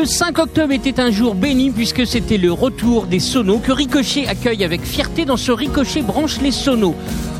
Le 5 octobre était un jour béni puisque c'était le retour des sonos que Ricochet accueille avec fierté dans ce Ricochet branche les sonos.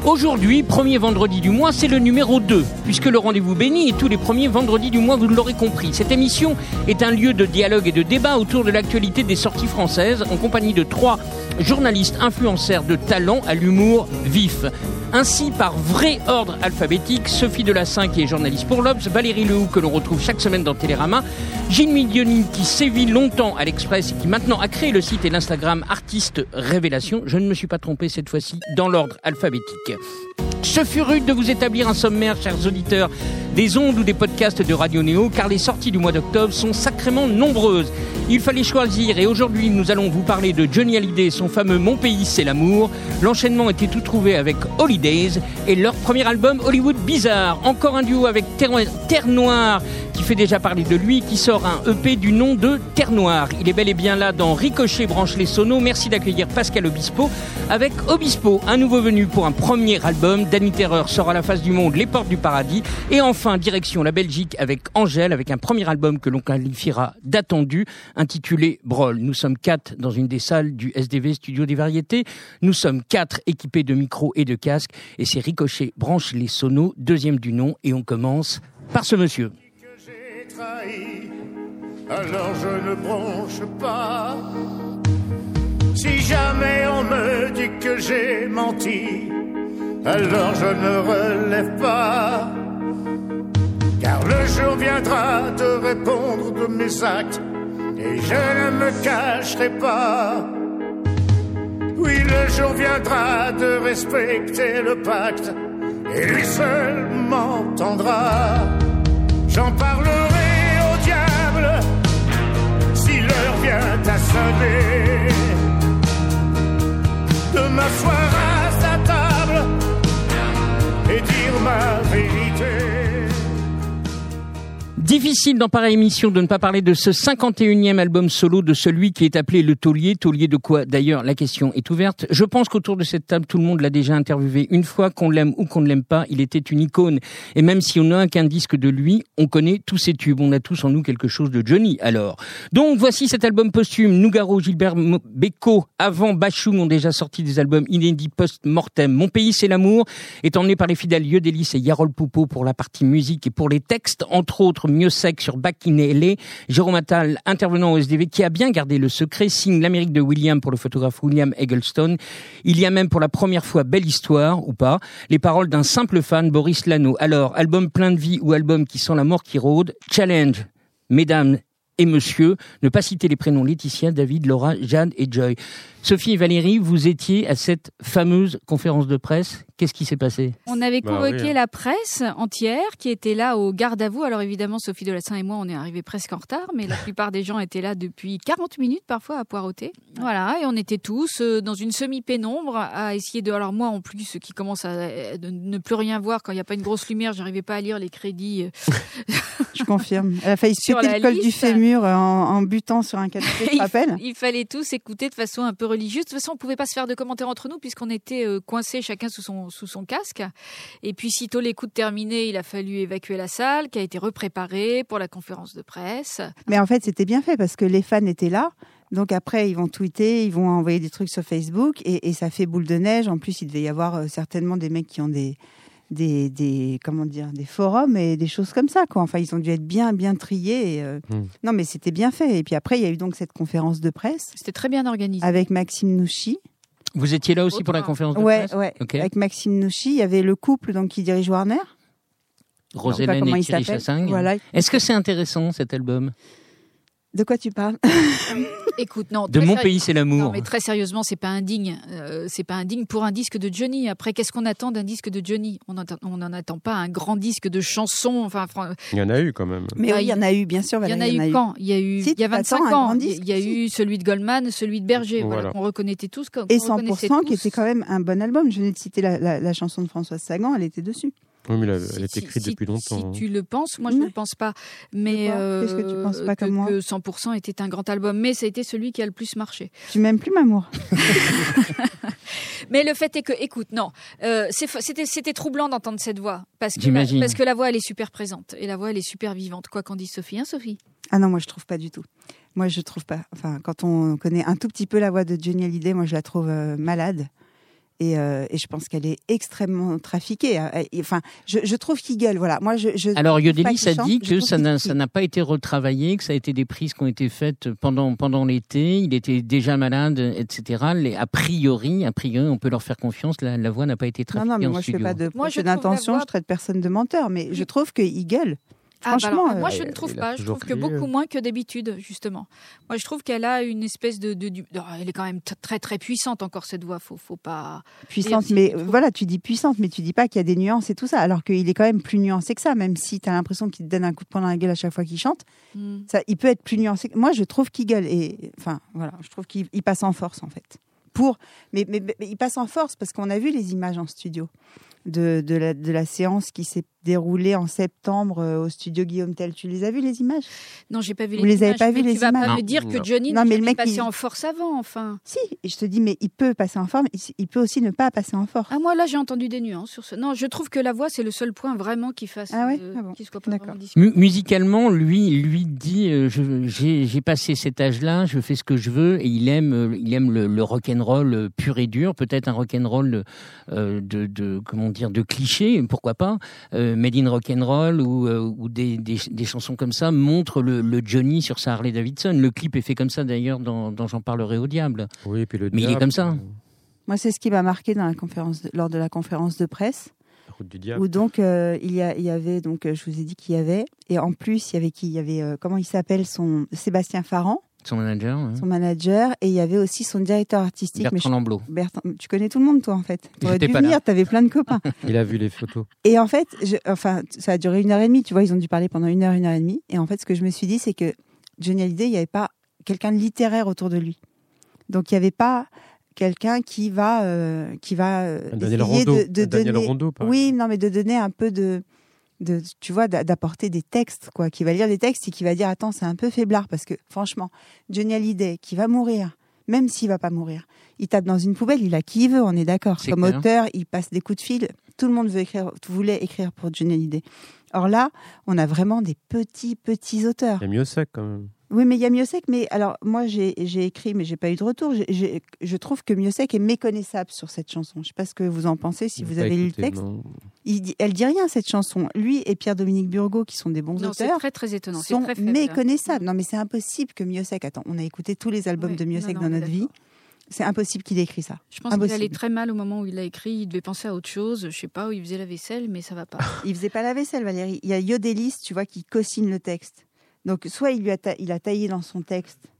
Aujourd'hui, premier vendredi du mois, c'est le numéro 2, puisque le rendez-vous béni est tous les premiers vendredis du mois, vous l'aurez compris. Cette émission est un lieu de dialogue et de débat autour de l'actualité des sorties françaises, en compagnie de trois journalistes influenceurs de talent à l'humour vif. Ainsi, par vrai ordre alphabétique, Sophie Delassin qui est journaliste pour l'Obs, Valérie Lehoux que l'on retrouve chaque semaine dans Télérama, Gilles Midioni qui sévit longtemps à l'Express et qui maintenant a créé le site et l'Instagram Artiste Révélation. Je ne me suis pas trompé cette fois-ci dans l'ordre alphabétique. 见。Ce fut rude de vous établir un sommaire, chers auditeurs, des ondes ou des podcasts de Radio Néo, car les sorties du mois d'octobre sont sacrément nombreuses. Il fallait choisir et aujourd'hui nous allons vous parler de Johnny Hallyday son fameux Mon pays c'est l'amour. L'enchaînement était tout trouvé avec Holidays et leur premier album Hollywood Bizarre. Encore un duo avec Terre, Terre Noire qui fait déjà parler de lui, qui sort un EP du nom de Terre Noire. Il est bel et bien là dans Ricochet branche les sonos. Merci d'accueillir Pascal Obispo avec Obispo, un nouveau venu pour un premier album. Danny Terreur sort à la face du monde Les Portes du Paradis. Et enfin, direction la Belgique avec Angèle, avec un premier album que l'on qualifiera d'attendu, intitulé Brol. Nous sommes quatre dans une des salles du SDV Studio des Variétés. Nous sommes quatre équipés de micros et de casques. Et c'est Ricochet branche les sonos, deuxième du nom. Et on commence par ce monsieur alors je ne pas. Si jamais on me dit que j'ai menti, alors je ne relève pas. Car le jour viendra de répondre de mes actes, et je ne me cacherai pas. Oui, le jour viendra de respecter le pacte, et lui seul m'entendra. J'en parlerai au diable si l'heure vient à sonner. De m'asseoir Difficile dans pareille émission de ne pas parler de ce 51e album solo de celui qui est appelé Le Taulier. Taulier de quoi D'ailleurs, la question est ouverte. Je pense qu'autour de cette table, tout le monde l'a déjà interviewé une fois, qu'on l'aime ou qu'on ne l'aime pas. Il était une icône. Et même si on n'a qu'un disque de lui, on connaît tous ses tubes. On a tous en nous quelque chose de Johnny, alors. Donc, voici cet album posthume. Nougaro, Gilbert Bécaud, avant Bachung ont déjà sorti des albums inédits post-mortem. Mon pays, c'est l'amour, est emmené par les fidèles Yodelis et Yarol Poupeau pour la partie musique et pour les textes, entre autres mieux sec sur Bakinele. Jérôme Attal, intervenant au SDV, qui a bien gardé le secret, signe l'Amérique de William pour le photographe William Eggleston. Il y a même pour la première fois Belle Histoire, ou pas, les paroles d'un simple fan, Boris Lano. Alors, album plein de vie ou album qui sent la mort qui rôde, challenge, mesdames et monsieur, ne pas citer les prénoms Laetitia, David, Laura, Jeanne et Joy. Sophie et Valérie, vous étiez à cette fameuse conférence de presse. Qu'est-ce qui s'est passé? On avait Bah convoqué oui, hein. la presse entière qui était là au garde à vous. Alors évidemment, Sophie Delassin et moi, on est arrivés presque en retard, mais la plupart des gens étaient là depuis 40 minutes parfois à poireauter. Voilà, et on était tous euh, dans une semi-pénombre à essayer de... Alors moi en plus, qui commencent à euh, ne plus rien voir quand il n'y a pas une grosse lumière, j'arrivais pas à lire les crédits. euh, Je confirme. Elle a failli péter la le col du liste. Fémur en, en butant sur un canapé, tu te il, il fallait tous écouter de façon un peu religieuse. De toute façon, on pouvait pas se faire de commentaires entre nous puisqu'on était euh, coincés chacun sous son, sous son casque. Et puis, sitôt l'écoute terminée, il a fallu évacuer la salle qui a été repréparée pour la conférence de presse. Mais en fait, c'était bien fait parce que les fans étaient là. Donc après, ils vont tweeter, ils vont envoyer des trucs sur Facebook et, et ça fait boule de neige. En plus, il devait y avoir euh, certainement des mecs qui ont des, des, des, comment dire, des forums et des choses comme ça. Quoi. Enfin, ils ont dû être bien, bien triés. et, euh, Hmm. Non, mais c'était bien fait. Et puis après, il y a eu donc cette conférence de presse C'était très bien organisé. avec Maxime Nouchi. Vous étiez là aussi pour la conférence de Ouais, presse ouais. Ok. Avec Maxime Nouchi, il y avait le couple donc qui dirige Warner. Comment et il Thierry s'appelle. Chassaing. Voilà. Est-ce que c'est intéressant cet album? De quoi tu parles? Écoute, non. De Mon sérieux- pays, c'est l'amour. Non, mais très sérieusement, c'est pas indigne. Euh, c'est pas indigne pour un disque de Johnny. Après, qu'est-ce qu'on attend d'un disque de Johnny? On n'en attend pas un grand disque de chansons. Enfin, fran- Il y en a eu quand même. Mais oui, il y en a eu, bien sûr. il y en a eu quand? Il y a eu Si, il y a tu 25 attends un ans. Il y a- disque, il y a si. eu celui de Goldman, celui de Berger, voilà, Voilà. qu'on reconnaissait tous. qu'on- Et qu'on reconnaissait 100% qui était quand même un bon album. Je venais de citer la, la- la chanson de Françoise Sagan, elle était dessus. Oui, mais elle, est écrite si- depuis longtemps. hein. Si tu le penses, moi je ne le pense pas. Mais Qu'est-ce que tu euh, penses pas que, comme moi que 100% était un grand album, mais ça a été celui qui a le plus marché. Tu m'aimes plus, Mamour Mais le fait est que, écoute, non, euh, c'était troublant d'entendre cette voix parce que la, J'imagine. parce que la voix elle est super présente et la voix elle est super vivante. Quoi qu'en dise Sophie, hein Sophie? Ah non, moi je trouve pas du tout. Moi je trouve pas. Enfin, quand on connaît un tout petit peu la voix de Johnny Hallyday, moi je la trouve euh, malade. Et, euh, et, je pense qu'elle est extrêmement trafiquée. Euh, enfin, je, je trouve qu'il gueule. Voilà. Moi, je. je Alors, Yodelis a dit que ça n'a pas été retravaillé, que ça a été des prises qui ont été faites pendant pendant l'été. Il était déjà malade, etc. Les, a priori, a priori, on peut leur faire confiance. La, la voix n'a pas été trafiquée. Non, non, mais moi, je fais pas de d'intention. Je traite personne de menteur, mais je trouve qu'il gueule. Ah, bah alors, moi, je ne trouve pas. Je trouve que beaucoup moins que d'habitude, justement. Moi, je trouve qu'elle a une espèce de, de, Elle est quand même très, très puissante encore, cette voix. Faut, faut pas. Puissante, mais voilà, tu dis puissante, mais tu dis pas qu'il y a des nuances et tout ça. Alors qu'il est quand même plus nuancé que ça, même si tu as l'impression qu'il te donne un coup de poing dans la gueule à chaque fois qu'il chante. Hmm. Ça, il peut être plus nuancé. Moi, je trouve qu'il gueule. Et, enfin, voilà, je trouve qu'il passe en force, en fait. Pour, mais, mais il passe en force parce qu'on a vu les images en studio de, de, la, de la séance qui s'est déroulée en septembre euh, au studio Guillaume Tell. Tu les as vues les images? Non, j'ai pas vu les Vous images. les avez pas vues les tu vas images pas me dire que Johnny non, mais le mec passé il... en force avant, enfin. Si, et je te dis, mais il peut passer en forme, il peut aussi ne pas passer en force. Ah moi là j'ai entendu des nuances sur ce. Non, je trouve que la voix c'est le seul point vraiment qui fasse. Ah ouais euh, ah bon. soit pas musicalement, lui, lui dit, euh, j'ai passé cet âge-là, je fais ce que je veux, et il aime, euh, il aime le, le rock'n'roll pur et dur, peut-être un rock'n'roll euh, de, de, comment dire, de cliché, pourquoi pas, euh, Made in Rock'n'Roll ou, euh, ou des, des, des, chansons comme ça montrent le, le, Johnny sur sa Harley Davidson. Le clip est fait comme ça d'ailleurs dans, dans J'en parlerai au diable. Oui, puis le Mais il est comme ça. Euh, Moi, c'est ce qui m'a marqué dans la conférence lors de la conférence de presse. Route du diable. Où donc euh, il, y a, il y avait donc je vous ai dit qu'il y avait et en plus il y avait qui? Il y avait comment il s'appelle son Sébastien Farran son manager. Son manager. Et il y avait aussi son directeur artistique. Bertrand Lamblot. Bertrand, tu connais tout le monde, toi, en fait. Tu aurais dû venir, tu avais plein de copains. il a vu les photos. Et en fait, je, enfin, ça a duré une heure et demie. Tu vois, ils ont dû parler pendant une heure, une heure et demie. Et en fait, ce que je me suis dit, c'est que Johnny Hallyday, il n'y avait pas quelqu'un de littéraire autour de lui. Donc, il n'y avait pas quelqu'un qui va, euh, qui va euh, essayer de, de donner. Rondeau, oui, non, mais de donner un peu de de, tu vois, d'apporter des textes, quoi, qui va lire des textes et qui va dire, attends, c'est un peu faiblard, parce que franchement, Johnny Hallyday, qui va mourir, même s'il va pas mourir, il tape dans une poubelle, il a qui il veut, on est d'accord. Comme auteur, il passe des coups de fil, tout le monde veut écrire, voulait écrire pour Johnny Hallyday. Or là, on a vraiment des petits, petits auteurs. Il y a mieux sec quand même. Oui, mais il y a Miosek. Mais alors, moi, j'ai écrit, mais j'ai pas eu de retour. je trouve que Miosek est méconnaissable sur cette chanson. Je ne sais pas ce que vous en pensez, si vous avez lu le texte. Il dit, elle dit rien, cette chanson. Lui et Pierre-Dominique Burgot, qui sont des bons auteurs, c'est très, très étonnant. sont très méconnaissables. Non, mais c'est impossible que Miosek... Attends, on a écouté tous les albums de Miosek dans notre vie. C'est impossible qu'il ait écrit ça. Je pense qu'il allait très mal au moment où il l'a écrit. Il devait penser à autre chose. Je sais pas où il faisait la vaisselle, mais ça va pas. il faisait pas la vaisselle, Valérie. Il y a Yodelis, tu vois, qui co-signe le texte. Donc, soit il lui a, il a taillé dans son texte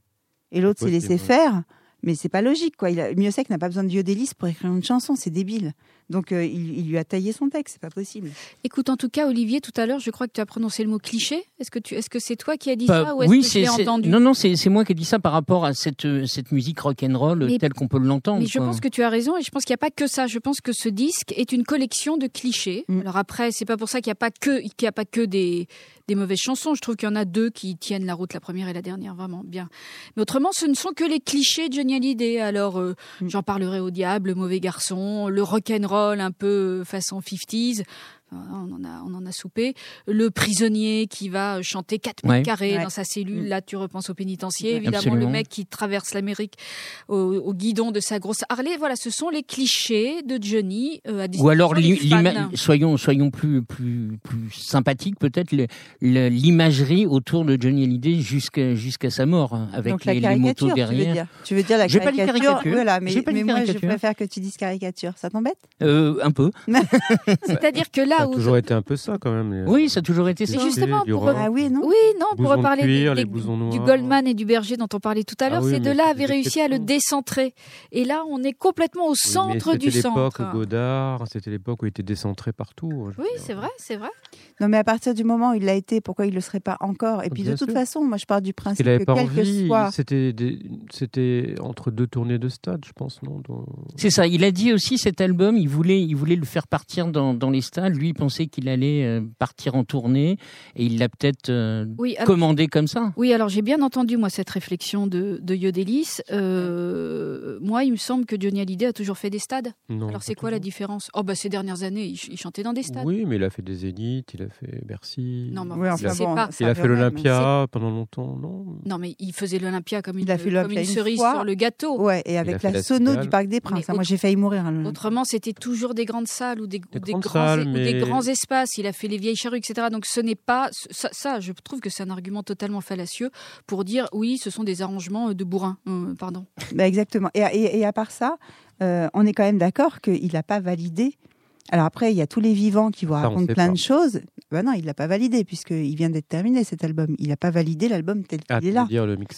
et l'autre s'est laissé faire, mais c'est pas logique. quoi. Il a, n'a pas besoin de Yodelis pour écrire une chanson, c'est débile. Donc euh, il, lui a taillé son texte, c'est pas possible. Écoute, en tout cas, Olivier, tout à l'heure, je crois que tu as prononcé le mot cliché. Est-ce que tu, est-ce que c'est toi qui as dit bah, ça ou est-ce oui, que c'est entendu Non, non, c'est moi qui ai dit ça par rapport à cette euh, cette musique rock and roll telle qu'on peut l'entendre. Mais je pense que tu as raison et je pense qu'il n'y a pas que ça. Je pense que ce disque est une collection de clichés. Mm. Alors après, c'est pas pour ça qu'il n'y a pas que qu'il y a pas que des des mauvaises chansons. Je trouve qu'il y en a deux qui tiennent la route, la première et la dernière, vraiment bien. Mais autrement, ce ne sont que les clichés de Johnny Hallyday. Alors, euh, mm. j'en parlerai au diable, le mauvais garçon, le rock and roll un peu façon 50s. On en, a, on en a soupé. Le prisonnier qui va chanter 4 mètres carrés dans sa cellule. Mm. Là, tu repenses au pénitencier. Évidemment, le mec qui traverse l'Amérique au, guidon de sa grosse Harley. Voilà, ce sont les clichés de Johnny. Euh, Ou alors, soyons, soyons plus, plus, plus sympathiques, peut-être, l'imagerie autour de Johnny Hallyday jusqu'à jusqu'à sa mort, hein, avec les, motos derrière. Tu veux dire, la caricature, Voilà, mais, moi, je préfère que tu dises caricature. Ça t'embête? Euh, Un peu. C'est-à-dire que là ça a toujours été un peu ça quand même. Oui, ça a toujours été ça. Justement, pour, ah oui, non oui, non, pour reparler du Goldman et du Berger dont on parlait tout à l'heure, ah ces deux-là avaient réussi à le décentrer. Et là, on est complètement au centre du centre. C'était l'époque Godard, c'était l'époque où il était décentré partout. Oui, c'est vrai, c'est vrai. Non, mais à partir du moment où il l'a été, pourquoi il ne le serait pas encore? Et puis de toute façon, moi je pars du principe que quel que soit. C'était, c'était entre deux tournées de stade, je pense, non? C'est ça. Il a dit aussi cet album, il voulait, il voulait le faire partir dans, dans les stades. Lui, il pensait qu'il allait euh, partir en tournée et il l'a peut-être euh, commandé comme ça. Oui, alors j'ai bien entendu moi cette réflexion de, de Yodelis. Euh, moi, il me semble que Johnny Hallyday a toujours fait des stades. alors c'est quoi la différence? Oh bah ces dernières années, il, chantait dans des stades. Oui, mais il a fait des zéniths, il a fait Bercy. Non, mais Oui, enfin, c'est bon, pas. il a fait l'Olympia pendant longtemps, non? Non, mais il faisait l'Olympia comme une, Il a fait comme une une cerise fois. sur le gâteau. Ouais, et a avec la la sono du Parc des Princes. Moi, j'ai failli mourir. hein, le- Autrement, c'était toujours des grandes salles ou des, ou Des des grandes grands, salles, ou des mais- grands espaces. Il a fait les vieilles charrues, etc. Donc ce n'est pas ça, ça, Je trouve que c'est un argument totalement fallacieux pour dire oui, ce sont des arrangements de bourrin. Euh, pardon. Bah, exactement. Et, et- et à part ça, euh, on est quand même d'accord qu'il n'a pas validé. Alors après, il y a tous les vivants qui racontent sait plein pas. de choses. Ben non, il l'a pas validé puisqu'il vient d'être terminé cet album. Il n'a pas validé l'album tel qu'il Ah, est tu là.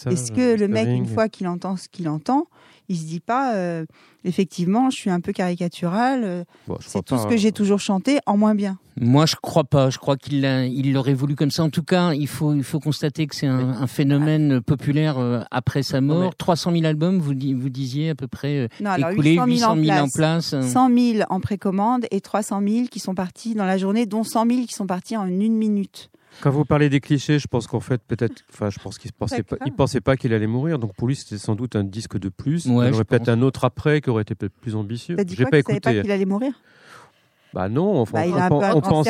Est-ce que le mec, une fois qu'il entend ce qu'il entend, il se dit pas, euh, effectivement, je suis un peu caricatural, euh, Bon, je c'est tout pas, ce que j'ai hein. toujours chanté en moins bien. Moi, je crois pas. Je crois qu'il il l'aurait voulu comme ça. En tout cas, il faut, il faut constater que c'est un, un phénomène populaire euh, après sa Non, mort. mais- 300 000 albums, vous, vous disiez à peu près euh, Non, alors écoulés, 800 000 800 000 en en place. euh. 100 000 en précommande et 300 000 qui sont partis dans la journée, dont 100 000 qui sont partis en une minute. Quand vous parlez des clichés, je pense qu'en fait, peut-être, enfin, je pense qu'il pensait pas, il pensait pas qu'il allait mourir. Donc pour lui, c'était sans doute un disque de plus. Ouais, il y aurait peut-être un autre après qui aurait été peut-être plus ambitieux. J'ai quoi pas savait pas écouté. qu'il allait mourir? Bah non, enfin, Bah, on, on pense,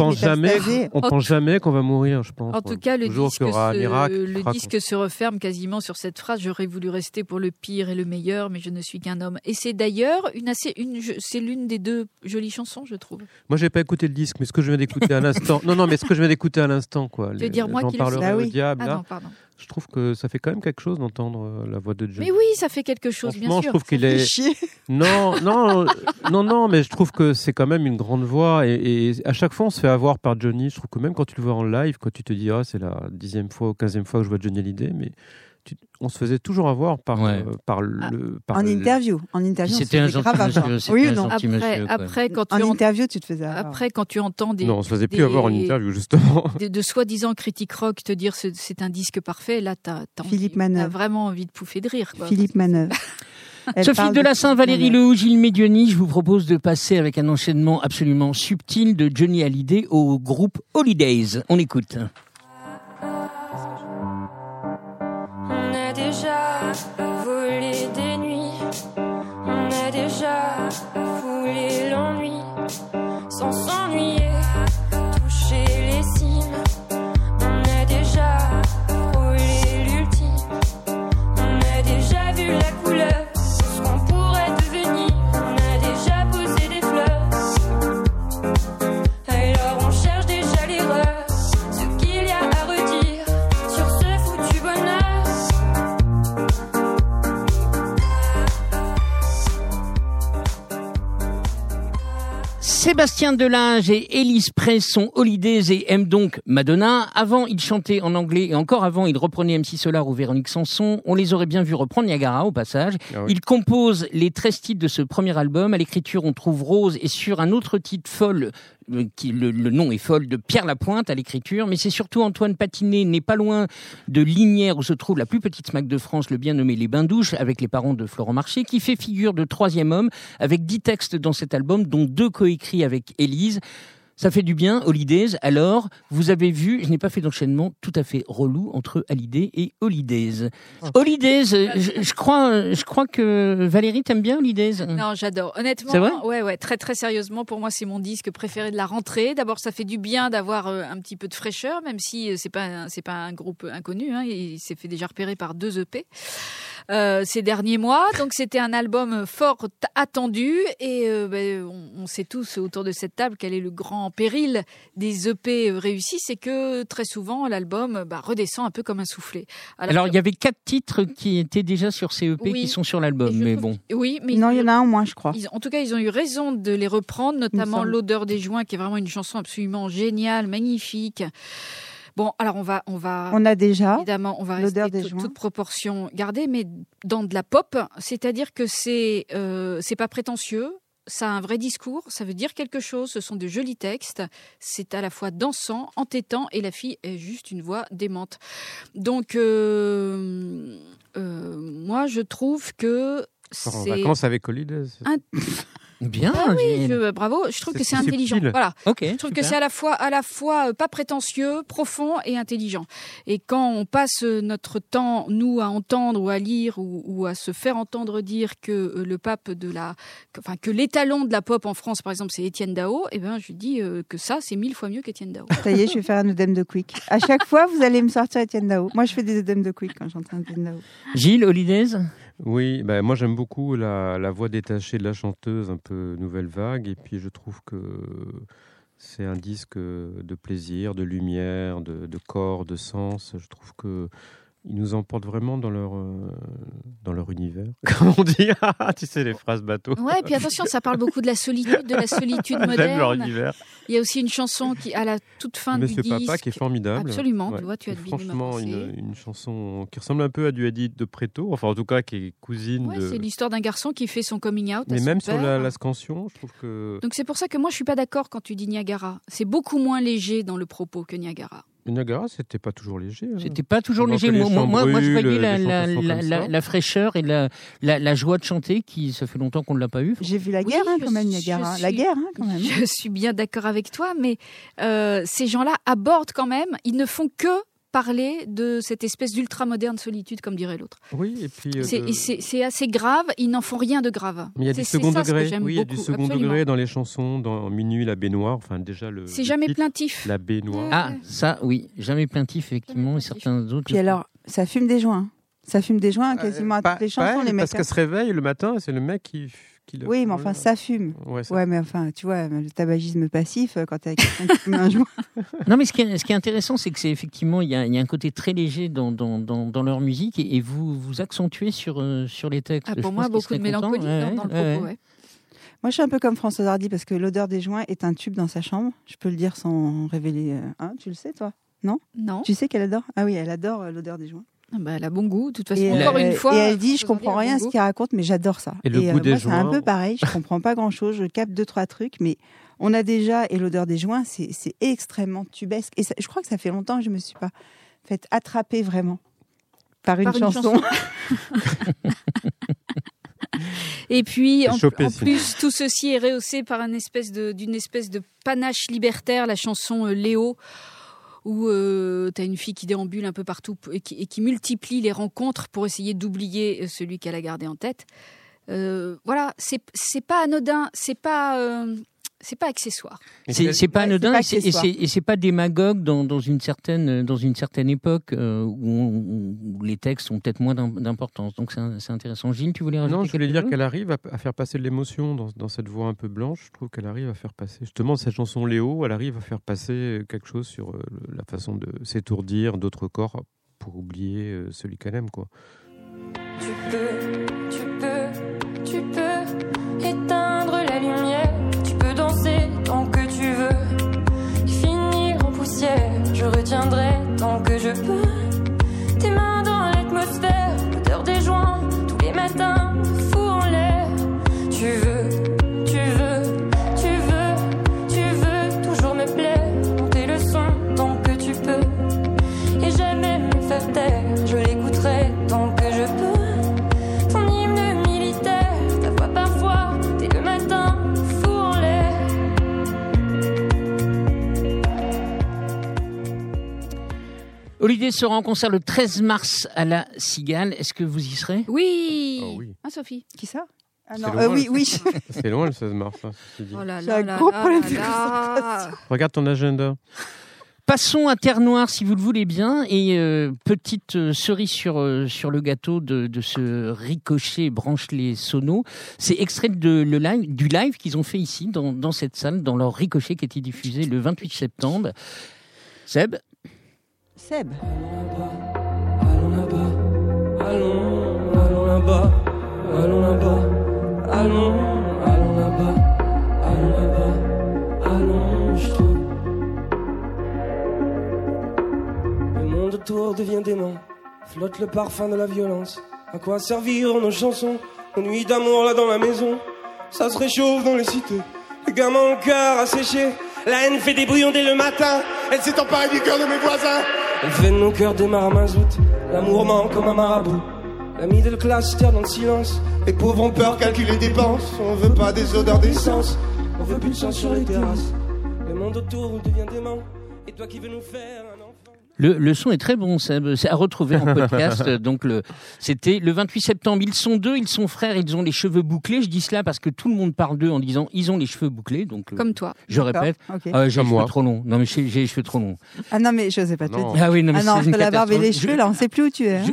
on jamais, on En pense jamais qu'on va mourir, je pense. En tout cas, le disque, qu'il se, miracle qui le fera disque se referme quasiment sur cette phrase. J'aurais voulu rester pour le pire et le meilleur, mais je ne suis qu'un homme. Et c'est d'ailleurs une assez, une, je- c'est l'une des deux jolies chansons, je trouve. Moi, j'ai pas écouté le disque, mais ce que je viens d'écouter à l'instant, non, non, mais ce que je viens d'écouter à l'instant, quoi. veux dire moi J'en qui le parlerai. Bah au diable. Ah non, pardon. Je trouve que ça fait quand même quelque chose d'entendre euh, la voix de Johnny. Mais oui, ça fait quelque chose, bien sûr. je trouve qu'il est. Chier. Non, non, non, non, mais je trouve que c'est quand même une grande voix et, et à chaque fois on se fait avoir par Johnny. Je trouve que même quand tu le vois en live, quand tu te dis ah c'est la dixième fois ou quinzième fois que je vois Johnny Hallyday, mais tu- on se faisait toujours avoir par Ouais. euh, par le par En le- interview. En interview, on C'était un gentil grave avoir. monsieur. Oui non Après, monsieur, après, quand tu En en- interview, tu te faisais avoir. après, quand tu entends des, Non, on se faisait plus des- avoir une interview justement. de, de soi-disant critiques rock te dire ce- c'est un disque parfait, là, t'as as, Philippe Manœuvre. vraiment envie de pouffer de rire. Quoi. Philippe Manœuvre. Elle Sophie de la Saint, Philippe Valérie. Lehoux, Gilles Medioni, je vous propose de passer avec un enchaînement absolument subtil de Johnny Hallyday au groupe Holidays. On écoute. Déjà volé Sébastien Delinge et Élise Press sont Holidays et aiment donc Madonna. Avant, ils chantaient en anglais et encore avant, ils reprenaient MC Solar ou Véronique Sanson. On les aurait bien vus reprendre Niagara au passage. Ah oui. Ils composent les 13 titres de ce premier album. À l'écriture, on trouve Rose et sur un autre titre folle, qui, le, nom est folle, de Pierre Lapointe à l'écriture. Mais c'est surtout Antoine Patinet, n'est pas loin de Lignières où se trouve la plus petite smack de France, le bien nommé Les Bains Douches, avec les parents de Florent Marché, qui fait figure de troisième homme avec dix textes dans cet album, dont deux coécrits avec Élise. Ça fait du bien, Holidays. Alors, vous avez vu, je n'ai pas fait d'enchaînement tout à fait relou entre Hallyday et Holidays. Holidays, euh, je, je crois, je crois que Valérie t'aime bien Holidays? Non, j'adore. Honnêtement, C'est vrai? ouais, ouais, très, très sérieusement, pour moi, c'est mon disque préféré de la rentrée. D'abord, ça fait du bien d'avoir euh, un petit peu de fraîcheur, même si euh, c'est pas, c'est pas un groupe inconnu. Hein, il s'est fait déjà repérer par deux EP. Euh, ces derniers mois. Donc c'était un album fort attendu et euh, ben, on, on sait tous autour de cette table quel est le grand péril des EP réussis, c'est que très souvent l'album bah, redescend un peu comme un soufflet. Alors, il y avait quatre titres qui étaient déjà sur ces EP Oui. qui sont sur l'album, mais bon. que- Oui, mais Non, il y en a un au moins, je crois. ils- en tout cas, ils ont eu raison de les reprendre, notamment. L'odeur des joints, qui est vraiment une chanson absolument géniale, magnifique. Bon, alors on va, on va On a déjà. évidemment, on va L'odeur rester des tout- joints. toute proportion gardée, mais dans de la pop, c'est-à-dire que c'est, euh, c'est pas prétentieux. Ça a un vrai discours, ça veut dire quelque chose, ce sont de jolis textes, c'est à la fois dansant, entêtant, et la fille est juste une voix démente. Donc, euh, euh, moi, je trouve que En vacances avec Holidays. Un- Bien. Ah oui, je- bravo. Je trouve que c'est subtil. intelligent. Voilà. Je trouve que c'est à la fois, à la fois euh, pas prétentieux, profond et intelligent. Et quand on passe notre temps, nous, à entendre ou à lire ou, ou à se faire entendre dire que euh, le pape de la, que- enfin que l'étalon de la pop en France, par exemple, c'est Étienne Dao, eh ben je dis euh, que ça, c'est mille fois mieux qu'Étienne Dao. Ça y est, je vais faire un œdème de quick. À chaque fois, vous allez me sortir Étienne Dao. Moi, je fais des œdèmes de quick quand j'entends Étienne Dao. Gilles Holidays Oui, bah, moi j'aime beaucoup la, la voix détachée de la chanteuse, un peu nouvelle vague, et puis je trouve que c'est un disque de plaisir, de lumière, de, de corps, de sens. Je trouve que ils nous emportent vraiment dans leur euh, dans leur univers. Comment on dit Ah, Tu sais les phrases bateau. Ouais, et puis attention, ça parle beaucoup de la solitude, de la solitude J'aime leur moderne. univers. Il y a aussi une chanson qui, à la toute fin Monsieur du Papa disque, qui est formidable. Absolument, Ouais. tu vois, tu as Franchement, une, une chanson qui ressemble un peu à du Edith de Préto, enfin en tout cas qui est cousine Ouais, de. c'est l'histoire d'un garçon qui fait son coming out. Mais même sur la, la scansion, je trouve que Donc c'est pour ça que moi je suis pas d'accord quand tu dis Niagara. C'est beaucoup moins léger dans le propos que Niagara. Niagara, c'était pas toujours léger. hein. C'était pas toujours léger. Moi, moi, moi, moi, je voyais la, fraîcheur et la, la, la joie de chanter qui, ça fait longtemps qu'on ne l'a pas eu. J'ai vu la Oui, guerre, hein, quand même, suis- Niagara. La guerre, hein, quand même. Je suis bien d'accord avec toi, mais euh, ces gens-là abordent quand même. Ils ne font que parler de cette espèce d'ultra-moderne solitude, comme dirait l'autre. Oui, et puis. euh, C'est de- assez grave. Ils n'en font rien de grave. Mais il y a du second ça degré. j'aime Oui, il y a du second absolument. degré dans les chansons, dans Minuit, la baignoire. Enfin, déjà le. C'est jamais titre, plaintif. La baignoire. Ah, ça, oui, jamais plaintif, effectivement, et plaintif. certains autres. Puis alors, ça fume des joints. Ça fume des joints quasiment à Euh, Pas- toutes les chansons, elle, les mecs. Parce qu'elle se réveille le matin, c'est le mec qui. Qui le- Oui, mais enfin, voilà. ça fume. Ouais, ça- Ouais, mais enfin, tu vois, le tabagisme passif, euh, quand t'es avec quelqu'un qui fume un joint. Non, mais ce qui est, ce qui est intéressant, c'est que c'est effectivement, il y, a, il y a un côté très léger dans, dans, dans, dans leur musique et, et vous vous accentuez sur, euh, sur les textes. Ah, pour moi, beaucoup de mélancolie. Ouais, dans, dans le propos. ouais. ouais. Moi, je suis un peu comme Françoise Hardy parce que l'odeur des joints est un tube dans sa chambre. Je peux le dire sans révéler. euh, hein, tu le sais, toi? Non Tu sais qu'elle adore? Ah oui, elle adore euh, l'odeur des joints. Ah bah, Elle a bon goût. De toute façon, Et, encore euh, une fois. et elle dit, je comprends rien à bon ce qu'elle raconte, mais j'adore ça. Et le goût des moi, c'est un peu pareil. Je comprends pas grand-chose. Je capte deux trois trucs, mais on a déjà et l'odeur des joints, c'est c'est extrêmement tubesque. Et ça- je crois que ça fait longtemps que je me suis pas fait attraper vraiment par une Par une chanson. Et puis, en, Chopé, en plus, tout ceci est rehaussé par une espèce de, d'une espèce de panache libertaire, la chanson euh, Léo, où tu as une fille qui déambule un peu partout et qui, multiplie les rencontres pour essayer d'oublier euh, celui qu'elle a gardé en tête. Euh, voilà, c'est c'est pas anodin, c'est pas, euh, c'est pas accessoire. C'est pas anodin pas et c'est- pas démagogue dans, dans une certaine dans une certaine époque euh, où, on- où les textes ont peut-être moins d'im- d'importance. Donc c'est intéressant. Gilles, tu voulais rajouter Non, je voulais dire qu'elle arrive à, à faire passer de l'émotion dans, dans cette voix un peu blanche. Je trouve qu'elle arrive à faire passer, justement, cette chanson Léo, elle arrive à faire passer quelque chose sur euh, la façon de s'étourdir d'autres corps pour oublier euh, celui qu'elle aime, quoi. Tu peux, Tes mains dans l'atmosphère, l'odeur des joints. Olivier sera en concert le 13 mars à la Cigale. Est-ce que vous y serez? Oui, Ah oui. Hein, Sophie Qui ça? Ah C'est non, loin, euh, oui, le- oui. C'est loin le 16 mars, hein. Oh là J'ai là un là gros là problème là de là. Regarde ton agenda. Passons à Terre Noire, si vous le voulez bien. Et euh, petite euh, cerise sur, euh, sur le gâteau de, de ce ricochet branche les sonos. C'est extrait de le live, du live qu'ils ont fait ici, dans, dans cette salle, dans leur ricochet qui a été diffusé le 28 septembre. Seb? Seb. Allons là-bas, allons, allons là-bas, allons là-bas, allons, allons là-bas, allons là-bas, allons, je. Le monde autour devient dément, flotte le parfum de la violence. À quoi serviront nos chansons, nos nuits d'amour là dans la maison Ça se réchauffe dans les cités, les gamins le cœur asséché. La haine fait des brouillons dès le matin, elle s'est emparée du cœur de mes voisins. Elle fait de nos cœurs des mazout, l'amour ment comme un marabout. La middle class se tire dans le silence. Les pauvres ont peur, calculent les dépenses. On veut pas des odeurs d'essence. On veut plus de sang sur les terrasses. Le monde autour devient dément. Et toi qui veux nous faire. Le, le son est très bon, c'est à retrouver en podcast. Donc le, c'était le 28 septembre. Ils sont deux, ils sont frères, ils ont les cheveux bouclés. Je dis cela parce que tout le monde parle d'eux en disant ils ont les cheveux bouclés. Donc euh, Comme toi. je répète, euh, j'ai les cheveux trop longs. Non mais j'ai les cheveux trop longs. Ah non, mais je n'osais pas te Non. dire. Ah oui, non mais Ah non, c'est une entre la barbe et les cheveux, là, on ne sait plus où tu es. hein.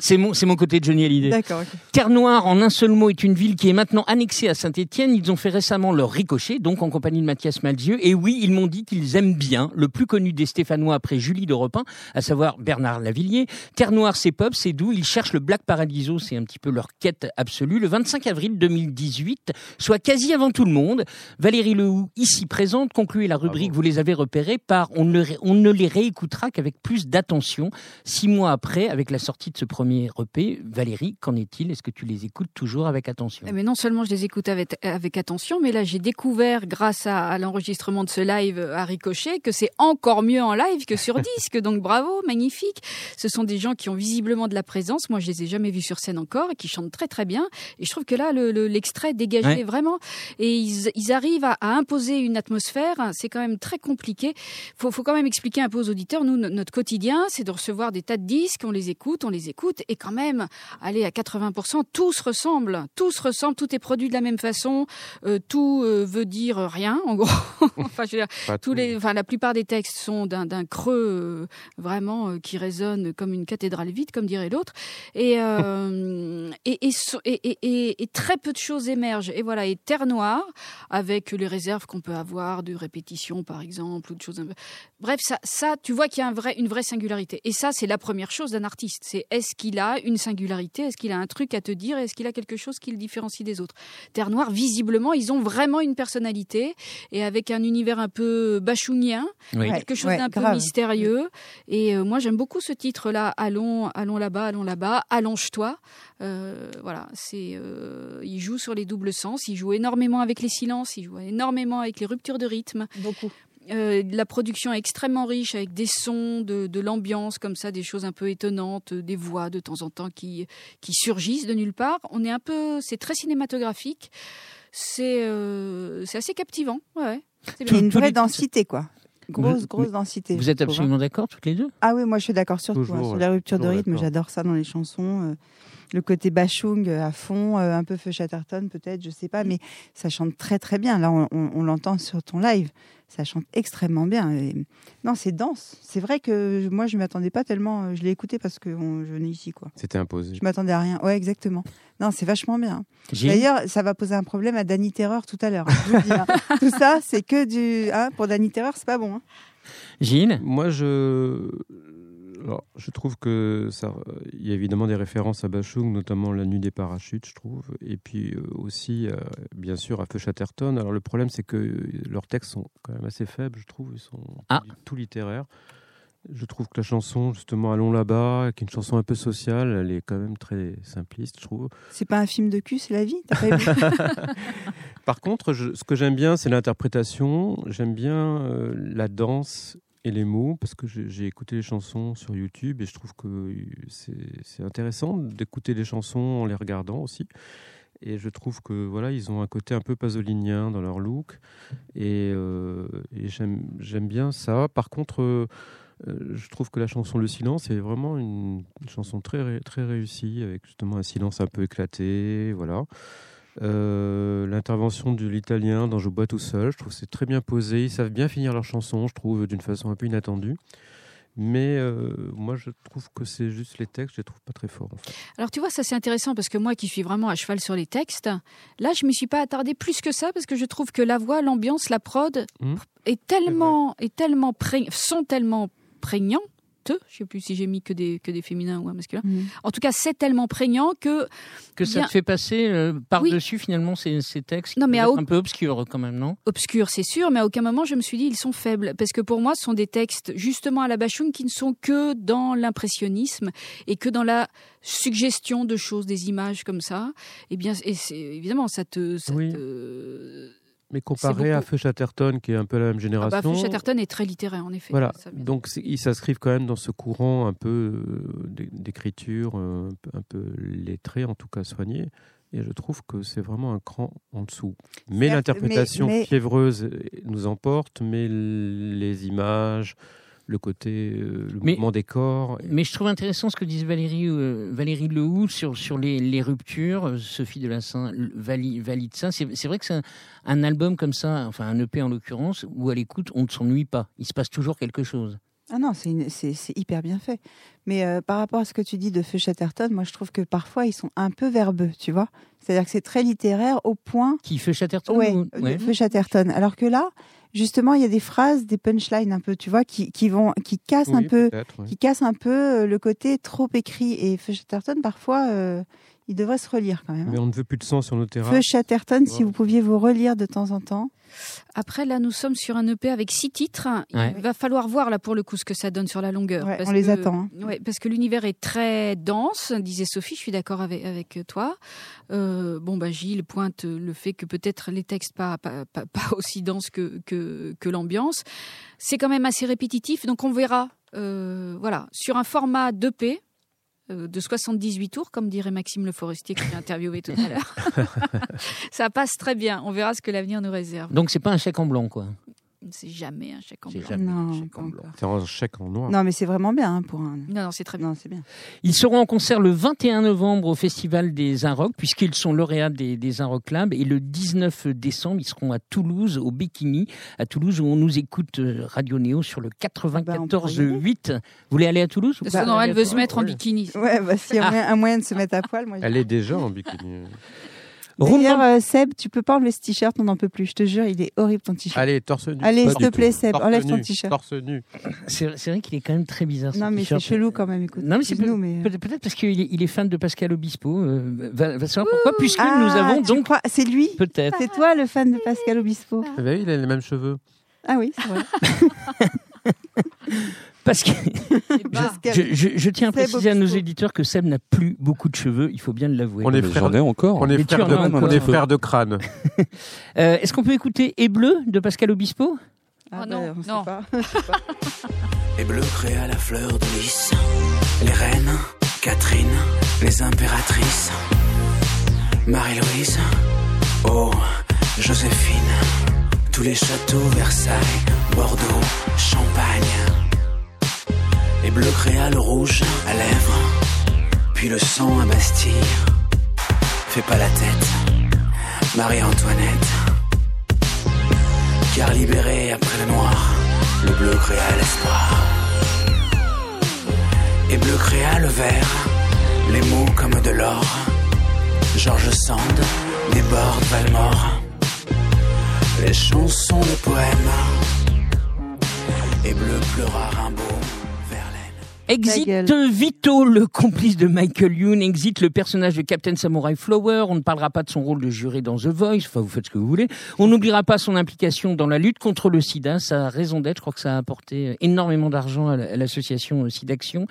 C'est mon, c'est mon côté Johnny Hallyday. D'accord, ok. Terre-Noire, en un seul mot, est une ville qui est maintenant annexée à Saint-Étienne. Ils ont fait récemment leur ricochet, donc en compagnie de Mathias Malzieu. Et oui, ils m'ont dit qu'ils aiment bien le plus connu des Stéphanois après Julie de Repin, à savoir Bernard Lavillier. Terre-Noire, c'est pop, c'est doux. Ils cherchent le Black Paradiso, c'est un petit peu leur quête absolue. Le 25 avril 2018, soit quasi avant tout le monde, Valérie Lehoux, ici présente, concluait la rubrique, vous les avez repérés, par on ne, on ne les réécoutera qu'avec plus d'attention. Six mois après, avec la sortie de ce premier EP, Valérie, qu'en est-il? Est-ce que tu les écoutes toujours avec attention? Eh, Mais non seulement je les écoute avec, avec attention, mais là j'ai découvert grâce à, à l'enregistrement de ce live à Ricochet que c'est encore mieux en live que sur disque. Donc bravo, magnifique. Ce sont des gens qui ont visiblement de la présence. Moi je les ai jamais vus sur scène encore et qui chantent très très bien. Et je trouve que là le- le- l'extrait dégageait Ouais. vraiment et ils, ils arrivent à, à imposer une atmosphère. C'est quand même très compliqué. Faut, faut quand même expliquer un peu aux auditeurs. Nous no- notre quotidien c'est de recevoir des tas de disques, on les écoute, on les écoute et quand même allez à 80%, tout se ressemble, tout se ressemble, tout est produit de la même façon, euh, tout euh, veut dire rien, en gros. enfin, je veux dire, tous les, enfin, la plupart des textes sont d'un d'un creux euh, vraiment euh, qui résonne comme une cathédrale vide, comme dirait l'autre, euh, et, et, très peu de choses émergent. Et voilà, et Terre Noire, avec les réserves qu'on peut avoir de répétition, par exemple, ou de choses. Bref, ça, ça tu vois qu'il y a un vrai, une vraie singularité. Et ça, c'est la première chose d'un artiste. C'est est-ce qu'il a une singularité, est-ce qu'il a un truc à te dire, est-ce qu'il a quelque chose qui le différencie des autres? Terre Noire, visiblement, ils ont vraiment une personnalité et avec un univers un peu bachungien, Oui. Quelque chose d'un peu grave. mystérieux. Et euh, moi, j'aime beaucoup ce titre-là. Allons, allons là-bas, allons là-bas, allonge-toi. Euh, voilà, c'est, euh, il joue sur les doubles sens. Il joue énormément avec les silences. Il joue énormément avec les ruptures de rythme. Beaucoup. Euh, la production est extrêmement riche avec des sons, de, de l'ambiance comme ça, des choses un peu étonnantes, des voix de temps en temps qui, qui surgissent de nulle part. On est un peu, c'est très cinématographique. C'est, euh, c'est assez captivant. Ouais, Il y a une vraie densité, quoi. Grosse, grosse densité. Vous êtes hein. absolument d'accord toutes les deux? Ah oui, moi je suis d'accord sur tout. Hein, sur la rupture de rythme, j'adore ça dans les chansons. euh, le côté bashung euh, à fond, euh, un peu Feu Chatterton peut-être, je sais pas, mais ça chante très très bien. Là, on, on- on l'entend sur ton live, ça chante extrêmement bien. Et- non, c'est dense. C'est vrai que moi je m'attendais pas tellement. euh, Je l'ai écouté parce que on- je venais ici, quoi. C'était imposé. Je m'attendais à rien. Ouais, exactement. Non, c'est vachement bien. D'ailleurs, ça va poser un problème à Danny Terreur tout à l'heure. hein, hein. Tout ça, c'est que du. hein, pour Danny Terreur, c'est pas bon. hein. Gilles? Moi, je. Alors, je trouve que ça, il y a évidemment des références à Bachung, notamment la nuit des parachutes, je trouve, et puis euh, aussi, euh, bien sûr, à Feu Chatterton. Alors le problème, c'est que leurs textes sont quand même assez faibles, je trouve, ils sont Ah. tout littéraires. Je trouve que la chanson, justement, Allons là-bas, qui est une chanson un peu sociale, elle est quand même très simpliste, je trouve. C'est pas un film de cul, c'est la vie. Par contre, je- ce que j'aime bien, c'est l'interprétation. J'aime bien euh, la danse les mots, parce que j'ai écouté les chansons sur YouTube et je trouve que c'est c'est intéressant d'écouter les chansons en les regardant aussi. Et je trouve que voilà, ils ont un côté un peu pasolinien dans leur look, et, euh, j'aime bien ça. Par contre, euh, euh, je trouve que la chanson Le Silence est vraiment une, chanson très très réussie, avec justement un silence un peu éclaté, voilà. Euh, L'intervention de l'italien dans Je bois tout seul, je trouve c'est très bien posé. Ils savent bien finir leur chanson, je trouve, d'une façon un peu inattendue. Mais euh, moi, je trouve que c'est juste les textes, je les trouve pas très forts. En fait. Alors tu vois, ça c'est intéressant parce que moi qui suis vraiment à cheval sur les textes, là je me suis pas attardée plus que ça parce que je trouve que la voix, l'ambiance, la prod Mhm. est tellement, est tellement pré- sont tellement prégnantes. Je sais plus si j'ai mis que des que des féminins ou un masculin. En tout cas, c'est tellement prégnant que Que ça Bien. te fait passer euh, par-dessus finalement ces, ces textes qui Non, mais à au- un peu obscurs quand même, non? Obscur, c'est sûr, mais à aucun moment je me suis dit ils sont faibles. Parce que pour moi, ce sont des textes justement à la Bachung qui ne sont que dans l'impressionnisme et que dans la suggestion de choses, des images comme ça. Et bien, et c'est évidemment, ça te, ça Oui. te- Mais comparé à. Feu Chatterton, qui est un peu la même Ah bah, génération. Feu Chatterton est très littéraire, en effet. Voilà, Ça- donc ils s'inscrivent quand même dans ce courant un peu euh, d'é- d'écriture, euh, un peu- lettré, en tout cas soigné. Et je trouve que c'est vraiment un cran en dessous. Mais l'interprétation mais- fiévreuse euh, nous emporte, mais les images, le côté, euh, le Mais- mouvement des corps. Mais je trouve intéressant ce que disait Valérie, euh, Valérie Lehoux sur, sur les, les ruptures. Euh, Sophie Delassin valide, valide ça. C'est c'est vrai que c'est un, un album comme ça, enfin un EP en l'occurrence, où à l'écoute, on ne s'ennuie pas. Il se passe toujours quelque chose. Ah non, c'est hyper bien fait. Mais euh, par rapport à ce que tu dis de Feu Chatterton, moi je trouve que parfois ils sont un peu verbeux, tu vois. C'est-à-dire que c'est très littéraire au point. Qui fait Chatterton Ouais, ou- de ouais. Feu Chatterton. Alors que là, justement, il y a des phrases, des punchlines un peu, tu vois, qui, qui vont, qui cassent un peu, oui. qui cassent un peu euh, le côté trop écrit. Et Feu Chatterton, parfois, euh, il devrait se relire quand même. Mais on ne veut plus de sang sur nos terrains. Feu Chatterton, si vous pouviez vous relire de temps en temps. Après, là, nous sommes sur un EP avec six titres. Ouais. Il va falloir voir, là, pour le coup, ce que ça donne sur la longueur. Ouais, parce on les que- attend, hein. Ouais, parce que l'univers est très dense, disait Sophie, je suis d'accord avec, avec toi. Euh, bon, bah, Gilles pointe le fait que peut-être les textes pas, pas, pas, pas aussi denses que, que, que l'ambiance. C'est quand même assez répétitif, donc on verra, euh, voilà, sur un format d'EP, de 78 tours, comme dirait Maxime Le Forestier que j'ai interviewé tout à l'heure. ça passe très bien. On verra ce que l'avenir nous réserve. Donc c'est pas un chèque en blanc, quoi. C'est jamais un chèque en C'est blanc. jamais Non, un chèque en blanc. C'est un chèque en noir. Non, mais c'est vraiment bien hein, pour un. Non, non, c'est très bien. Non, c'est bien. Ils seront en concert le 21 novembre au Festival des Inrocks, puisqu'ils sont lauréats des, des Inrock Lab. Et le 19 décembre, ils seront à Toulouse, au Bikini, à Toulouse, où on nous écoute euh, Radio Néo sur le Ah bah, 94.8. Vous voulez aller à Toulouse que non, elle veut se Toulouse mettre en bikini. Ouais, bah, s'il y a un moyen de se mettre à poil, moi. je- Elle est déjà en bikini. D'ailleurs, euh, Seb, tu peux pas enlever ce t-shirt, on n'en peut plus. Je te jure, il est horrible ton t-shirt. Allez, torse nu. Allez, s'il te plaît. Seb, Torse enlève ton t-shirt. Torse nu. C'est c'est vrai qu'il est quand même très bizarre. ce Non, mais c'est t-shirt. chelou quand même, écoute. Non, mais c'est Excuse-nous, mais... Peut- Peut-être parce qu'il est, il est fan de Pascal Obispo. euh, va, va savoir pourquoi, puisque Ah, nous avons tu donc. crois- C'est lui Peut-être. C'est toi le fan de Pascal Obispo Vous avez vu, il a les mêmes cheveux. Ah oui, c'est vrai. Parce que je, je- je tiens à préciser à nos éditeurs que Seb n'a plus beaucoup de cheveux, il faut bien l'avouer. On est frères. Encore. On est frères de, on est frères de crâne. Euh, Est-ce qu'on peut écouter Et bleu de Pascal Obispo? Ah, Oh non, bah, on sait non. pas. Les bleus créés à la fleur de lys, les reines, Catherine, les impératrices, Marie-Louise, oh, Joséphine, tous les châteaux, Versailles, Bordeaux, Champagne. Les bleus créés le rouge à lèvres, puis le sang à Bastille. Fais pas la tête, Marie-Antoinette. Car libéré après le noir, le bleu créa l'espoir. Et bleu créa le vert, les mots comme de l'or. Georges Sand déborde Valmore. Les chansons, les poèmes. Et bleu pleura Rimbaud. Exit. Vito, le complice de Michael Youn. Exit le personnage de Captain Samurai Flower. On ne parlera pas de son rôle de juré dans The Voice. Enfin, vous faites ce que vous voulez. On n'oubliera pas son implication dans la lutte contre le sida. Sa raison d'être, je crois que ça a apporté énormément d'argent à la- à l'association euh, SIDAction.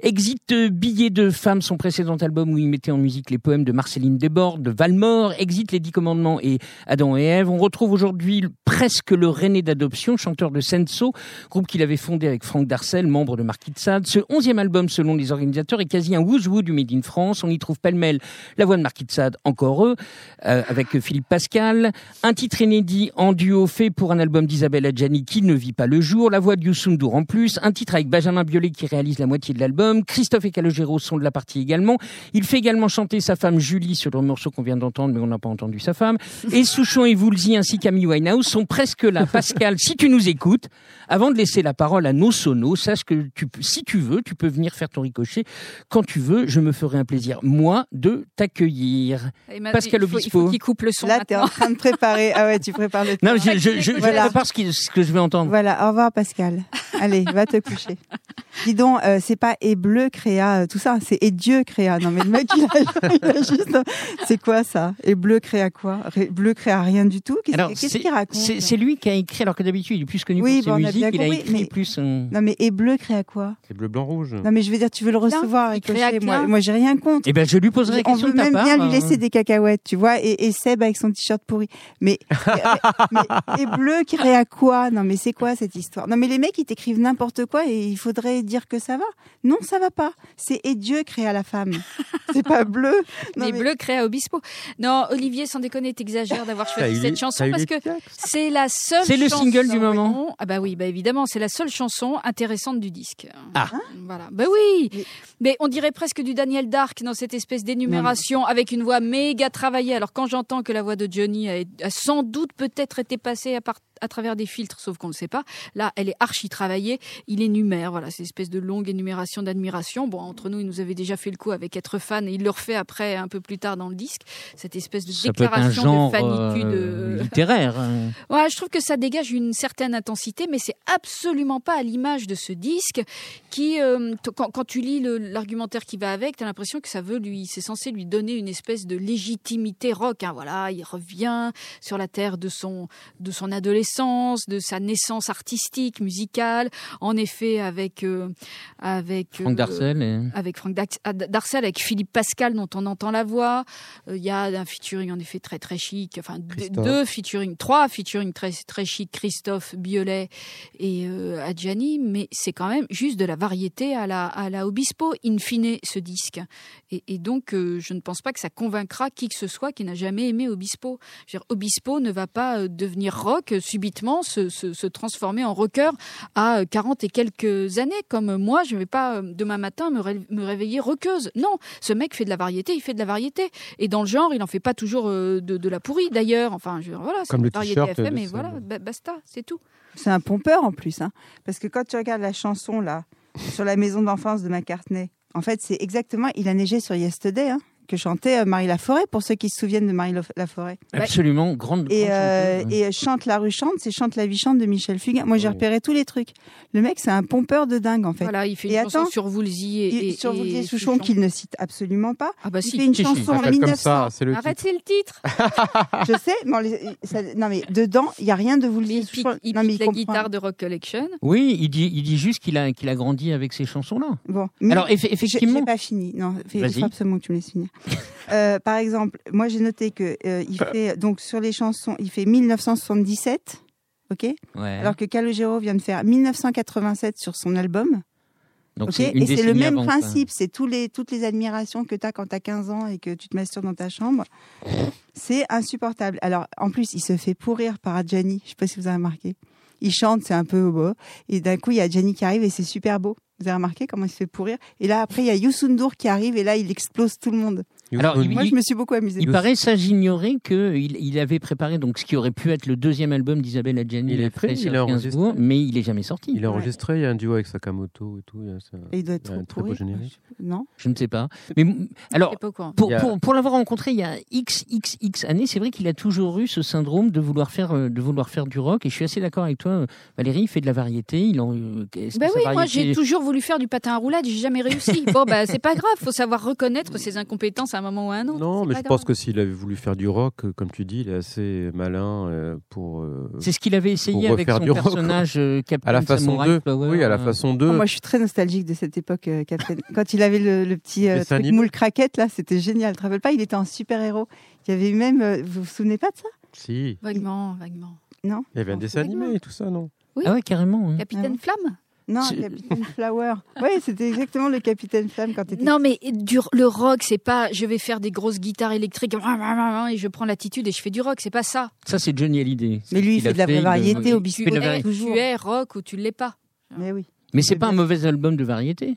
Exit euh, Billet de femme, son précédent album où il mettait en musique les poèmes de Marceline Desbordes, de Valmore. Exit Les Dix Commandements et Adam et Ève. On retrouve aujourd'hui presque le René d'adoption, chanteur de Senso, groupe qu'il avait fondé avec Franck Darcel, membre de Marquis de Sade. Ce onzième album, selon les organisateurs, est quasi un woo du Made in France. On y trouve pêle-mêle la voix de Marquis de Sade, encore eux, euh, avec Philippe Pascal. Un titre inédit en duo fait pour un album d'Isabelle Adjani qui ne vit pas le jour. La voix de Youssou N'Dour en plus. Un titre avec Benjamin Biolay qui réalise la moitié de l'album. Christophe et Calogero sont de la partie également. Il fait également chanter sa femme Julie sur le morceau qu'on vient d'entendre, mais on n'a pas entendu sa femme. Et Souchon et Woolsey ainsi qu'Amy Winehouse sont presque là. Pascal, si tu nous écoutes, avant de laisser la parole à nos sonos, sache que si tu veux, tu peux venir faire ton ricochet quand tu veux. Je me ferai un plaisir, moi, de t'accueillir. Pascal faut- Il Obispo. faut qu'il coupe le son Là, t'es en maintenant. train de préparer. Ah ouais, tu prépares le Non, je, prépare ce, qui- ce que je vais entendre. Voilà, au revoir Pascal. Allez, va te coucher. Dis donc, euh, c'est pas et bleu créa euh, tout ça, c'est et Dieu créa. Non mais le mec il a, il a juste, c'est quoi ça? Et bleu créa quoi? Ré- Bleu créa rien du tout? Qu'est-ce Alors, qu'est-ce c'est- qu'il raconte? C'est lui qui a écrit, alors que d'habitude il est plus connu Oui, pour ses bon, musiques, il a écrit mais- plus. euh, Non mais et bleu créa quoi? C'est bleu, blanc, rouge. Non mais je veux dire, tu veux le recevoir et. Moi, moi j'ai rien contre. Eh ben, je lui poserai la On question veut de ta même part. bien lui euh, laisser des cacahuètes, tu vois, et, et Seb avec son t-shirt pourri. Mais, mais et bleu qui créa quoi? Non mais c'est quoi cette histoire? Non mais les mecs ils t'écrivent n'importe quoi et il faudrait dire que ça va. Non ça va pas. C'est et Dieu créa la femme. C'est pas bleu. Non, mais, bleu créa Obispo. Non, Olivier, sans déconner, t'exagères d'avoir choisi cette chanson parce que c'est la seule. C'est le single du moment. Ah bah oui, bah évidemment, c'est la seule chanson intéressante du disque. Ah. Voilà. Bah oui. Mais- Mais on dirait presque du Daniel Dark dans cette espèce d'énumération avec une voix méga travaillée. Alors quand j'entends que la voix de Johnny a, a sans doute peut-être été passée à, part- à travers des filtres, sauf qu'on ne le sait pas. Là, elle est archi travaillée. Il énumère, voilà, cette espèce de longue énumération d'admiration. Bon, entre nous, il nous avait déjà fait le coup avec être fan et il le refait après, un peu plus tard dans le disque. Cette espèce de Ça déclaration genre de fanitude. euh, euh, littéraire. hein. Ouais, je trouve que ça dégage une certaine intensité, mais c'est absolument pas à l'image de ce disque qui, euh, quand, quand tu lis l'argumentaire qui va avec, tu as l'impression que ça veut lui, c'est censé lui donner une espèce de légitimité rock. hein. voilà, il revient sur la terre de son, de son adolescence, de sa naissance artistique, musicale. En effet, avec, euh, avec Franck euh, Darcel. et- avec Franck ah, Darcel, avec Philippe Pascal, dont on entend la voix. Euh, Il y a un featuring en effet très très chic, enfin deux- featuring, trois featuring très très chic, Christophe, Biolay et Adjani, mais c'est quand même juste de la variété à la à la Obispo in fine ce disque. Et, et donc je ne pense pas que ça convaincra qui que ce soit qui n'a jamais aimé Obispo. Je veux dire, Obispo ne va pas devenir rock subitement, se, se, se transformer en rocker à euh, 40 et quelques années, comme moi, je ne vais pas euh, demain matin me, ré- me réveiller rockeuse. Non, ce mec fait de la variété, il fait de la variété. Et dans le genre, il n'en fait pas toujours euh, de, de la pourrie, d'ailleurs. Enfin, je, voilà, c'est Comme une le variété t-shirt FM, et Seb. voilà, ba- basta, c'est tout. C'est un pompeur en plus, hein. Parce que quand tu regardes la chanson là sur la maison d'enfance de McCartney, en fait c'est exactement Il a neigé sur Yesterday, hein, que chantait euh, Marie Laforêt pour ceux qui se souviennent de Marie Laf- Laforêt. Absolument, grande. Et, grande euh, et euh, Chante la rue chante, c'est Chante la vie chante de Michel Fugain. Moi j'ai repéré tous les trucs. Le mec c'est un pompeur de dingue en fait. Voilà, il fait Et une chanson attends, sur Woolsey et, et, sur et Vauquier Souchon qu'il ne cite absolument pas. Ah bah Il si. fait une Si, chanson en s'appelle comme 1900. ça, c'est le Arrête, titre. c'est le titre. Je sais, mais, on les- ça- non mais dedans il y a rien de Woolsey il pique, Souchon. il non mais pique il la comprend. guitare de Rock Collection. Oui, il dit, il dit juste qu'il a, qu'il a grandi avec ces chansons-là. Bon. mais- Alors, eff- effectivement. J'ai pas fini. Non, fais- il Vas-y. faut absolument que tu me laisses finir. Euh, par exemple, moi j'ai noté que euh, il fait donc sur les chansons, il fait 1977, ok, Ouais. alors que Calogero vient de faire 1987 sur son album, Donc une et c'est le même principe, c'est tous les toutes les admirations que tu as quand tu as 15 ans et que tu te masturbes dans ta chambre. C'est insupportable. Alors en plus, il se fait pourrir par Adjani, je sais pas si vous avez remarqué. Il chante, c'est un peu beau. Et d'un coup, il y a Gianni qui arrive et c'est super beau. Vous avez remarqué comment il se fait pourrir Et là, après, il y a Youssou N'Dour qui arrive et là, il explose tout le monde. Alors, il- Moi, je me suis beaucoup amusée. Il paraît, ça j'ignorais, qu'il il avait préparé donc ce qui aurait pu être le deuxième album d'Isabelle Adjani Il est à prêt, il enregistré. Mais il est jamais sorti. Il a enregistré, il y a un duo avec Sakamoto et tout. il y a ça- Et il doit être il y a trop un très beau pourri. générique. Non Je ne sais pas. Mais alors, pas pour, Il pour, pour l'avoir rencontré il y a x x x années, c'est vrai qu'il a toujours eu ce syndrome de vouloir faire euh, de vouloir faire du rock. Et je suis assez d'accord avec toi, Valérie. Il fait de la variété. Il en. sa oui, moi j'ai toujours voulu faire du patin à roulade, j'ai jamais réussi. Bon, bah c'est pas grave, faut savoir reconnaître ses incompétences à un moment ou à un autre. Non, mais je pense que s'il avait voulu faire du rock, euh, comme tu dis, il est assez malin euh, pour. euh, C'est ce qu'il avait essayé avec son du personnage Captain à la façon Samurai 2. Flower, Oui, à la façon 2. Oh, Moi, je suis très nostalgique de cette époque, Captain. Quand il avait le, le petit euh, truc moule craquette, là, c'était génial. Tu te rappelles pas Il était un super-héros. Il y avait même. vous vous souvenez pas de ça? Si, Vaguement, vaguement. Non? Il y avait un dessin animé et tout ça, non? Ah ouais, carrément. hein. Capitaine Flamme? Non, C'est- Capitaine Flower. Oui, c'était exactement le Capitaine Flamme quand tu étais. Non, mais du, le rock, c'est pas je vais faire des grosses guitares électriques et je prends l'attitude et je fais du rock, c'est pas ça. Ça, c'est Johnny Hallyday. Mais lui, il fait a de la variété au il biscuit. fait de la Tu tu es rock ou tu l'es pas. Mais oui. Mais c'est pas un mauvais album de variété.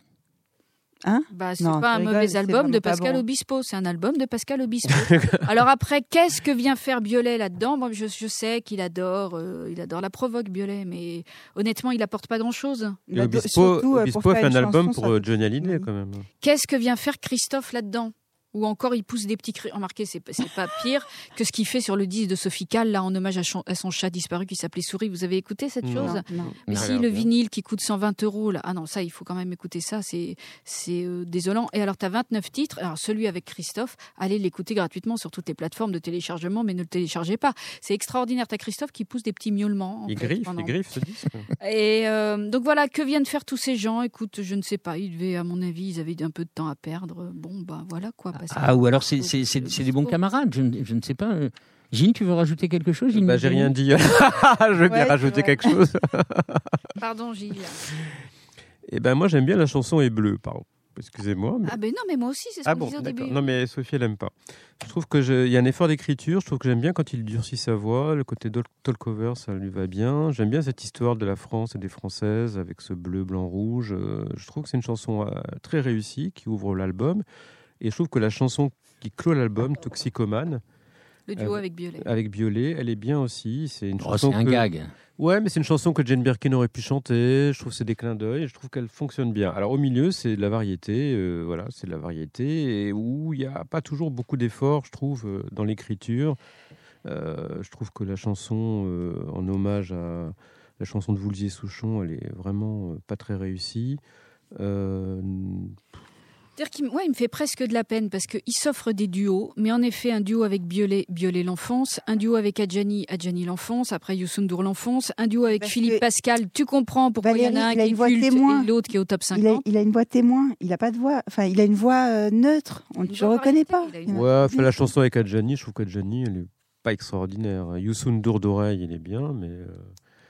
Bah, c'est Non, pas un mauvais album de Pascal bon. Obispo, c'est un album de Pascal Obispo. Alors après, qu'est-ce que vient faire Biolay là-dedans? Bon, je, je sais qu'il adore, euh, il adore la provoque Biolay, mais honnêtement, il apporte pas grand-chose. Bah, Obispo, surtout, euh, Obispo a fait un album chanson, pour ça euh, Johnny Hallyday Oui. quand même. Qu'est-ce que vient faire Christophe là-dedans? Ou encore, il pousse des petits cris. Remarquez, c'est, c'est pas pire que ce qu'il fait sur le disque de Sophie Calle, là, en hommage à, son chat disparu qui s'appelait Souris. Vous avez écouté cette Non. chose? Non, non. Mais si le bien. vinyle qui coûte 120 euros, là, ah non, ça, il faut quand même écouter ça, c'est, c'est euh, désolant. Et alors, tu as 29 titres. Alors, celui avec Christophe, allez l'écouter gratuitement sur toutes les plateformes de téléchargement, mais ne le téléchargez pas. C'est extraordinaire. Tu as Christophe qui pousse des petits miaulements. en Il fait, griffe, pendant- il griffe ce disque. et euh, donc voilà, que viennent faire tous ces gens? Écoute, je ne sais pas, ils devaient, à mon avis, ils avaient un peu de temps à perdre. Bon, bah voilà quoi. parce Ah, ou alors c'est c'est- c'est- c'est des bons camarades, je, ne- je ne sais pas. euh. Gilles, tu veux rajouter quelque chose Gilles Bah, j'ai rien dit. je veux Ouais, bien c'est rajouter vrai. quelque chose. Pardon, Gilles. Et ben moi j'aime bien la chanson est bleue, pardon. Excusez-moi. mais- Ah ben non, mais moi aussi, c'est ce Ah qu'on bon, disait au d'accord. début. Non, mais Sophie, elle aime pas. Je trouve que je- il y a un effort d'écriture. Je trouve que j'aime bien quand il durcit sa voix. Le côté talk-over, ça lui va bien. J'aime bien cette histoire de la France et des Françaises avec ce bleu, blanc, rouge. Euh, je trouve que c'est une chanson euh, très réussie qui ouvre l'album. Et je trouve que la chanson qui clôt l'album, Toxicomane, Le duo Euh, avec Biolay. avec Biolay, elle est bien aussi. C'est une Oh, chanson c'est un que- gag. Ouais, mais c'est une chanson que Jane Birkin aurait pu chanter. Je trouve que c'est des clins d'œil. et Je trouve qu'elle fonctionne bien. Alors au milieu, c'est de la variété. euh, voilà, c'est de la variété et où il n'y a pas toujours beaucoup d'efforts, je trouve, euh, dans l'écriture. Euh, je trouve que la chanson euh, en hommage à la chanson de Voulzier-Souchon, elle est vraiment euh, pas très réussie. Euh, C'est-à-dire qu'il ouais, il me fait presque de la peine parce qu'il s'offre des duos, mais en effet, un duo avec Biolay, Biolay l'enfonce, un duo avec Adjani, Adjani l'enfonce, après Youssoundour l'enfonce, un duo avec Parce Philippe Pascal, tu comprends pourquoi il y en a un il a qui une est voix culte témoin. et l'autre qui est au top Il a, 50. il a une voix témoin. Il a pas de voix. Enfin, il a une voix euh, neutre. On ne le variété, pas. une ouais, la chanson avec Adjani, je trouve qu'Adjani, elle est pas extraordinaire. Youssoun Dour d'oreille, il est bien, mais euh,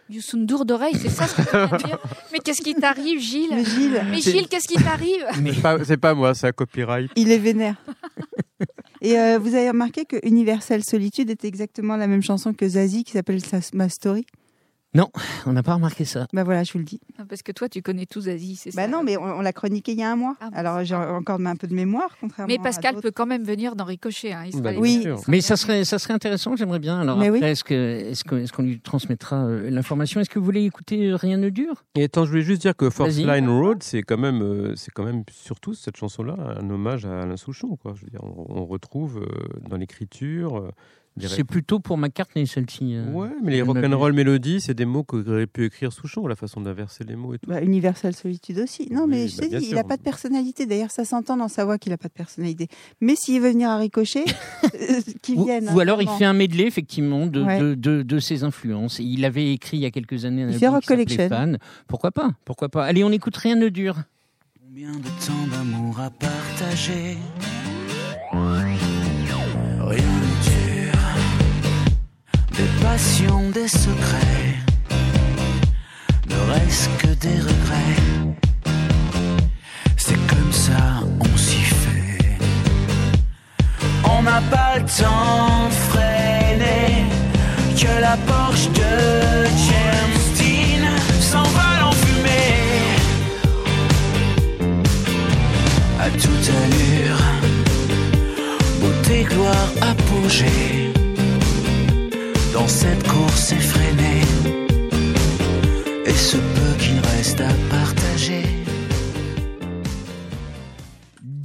Youssoundour d'oreille, c'est ça ce que tu viens de dire Mais qu'est-ce qui t'arrive, Gilles Le Gilles, Mais Gilles, qu'est-ce qui t'arrive c'est pas, moi, c'est un copyright. il est vénère. Et euh, vous avez remarqué que Universal Solitude est exactement la même chanson que Zazie qui s'appelle Sa- Ma Story? On n'a pas remarqué ça. Bah voilà, je vous le dis. Ah, Parce que toi, tu connais tout Zazie, c'est ça Bah non, mais on, on l'a chroniqué il y a un mois. Ah bon, Alors j'ai encore un peu de mémoire, contrairement Mais Pascal peut quand même venir dans Ricochet. Hein. Il Bah, oui. Mais ça serait, ça serait intéressant, j'aimerais bien. Alors Mais après, oui. est-ce qu'on lui transmettra euh, l'information? Est-ce que vous voulez écouter euh, Rien ne dure? Et attends, je voulais juste dire que Force. Line Road, c'est quand même, euh, c'est quand même surtout cette chanson-là un hommage à Alain Souchon. Quoi. Je veux dire, on, on retrouve euh, dans l'écriture euh, C'est plutôt pour McCartney, celle-ci. euh. Ouais, mais les m'a rock'n'roll mélodies, c'est des mots qu'aurait pu écrire Souchon, la façon d'inverser les mots et tout. Bah, Universal Solitude aussi. Non, Oui, mais je bah, t'ai bien dit, il n'a pas de personnalité. D'ailleurs, ça s'entend dans sa voix qu'il n'a pas de personnalité. Mais s'il veut venir à Ricochet, euh, qu'il Ou, vienne. ou alors il vraiment. fait un medley effectivement de, Ouais. de, de- de ses influences. Il avait écrit il y a quelques années un Il album qui. Fan. Pourquoi pas Pourquoi pas Allez, on écoute Rien ne dure. Combien de temps d'amour à partager? Rien. Des passions, des secrets. Ne reste que des regrets. C'est comme ça, on s'y fait. On n'a pas le temps de freiner. Que la Porsche de James Dean s'envole en fumée à toute allure. Beauté, gloire, apogée. Dans cette course effrénée. Et ce peu qu'il reste à partager.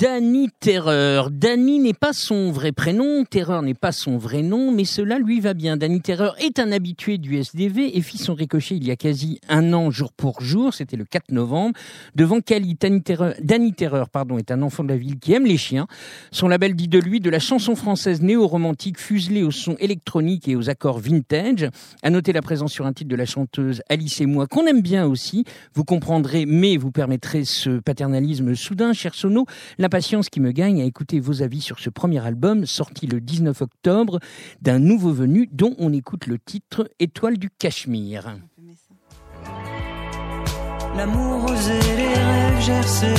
Danny Terreur. Danny n'est pas son vrai prénom, Terreur n'est pas son vrai nom, mais cela lui va bien. Danny Terreur est un habitué du SDV et fit son ricochet il y a quasi un an, jour pour jour, c'était le 4 novembre, devant Cali. Danny Terreur, Terreur pardon, est un enfant de la ville qui aime les chiens. Son label dit de lui de la chanson française néo-romantique fuselée au son électronique et aux accords vintage. À noter la présence sur un titre de la chanteuse Alice et moi, qu'on aime bien aussi. Vous comprendrez, mais vous permettrez ce paternalisme soudain, cher Sono, l'impatience qui me gagne à écouter vos avis sur ce premier album, sorti le 19 octobre, d'un nouveau venu dont on écoute le titre Étoile du Cachemire. L'amour osé, les rêves gercés.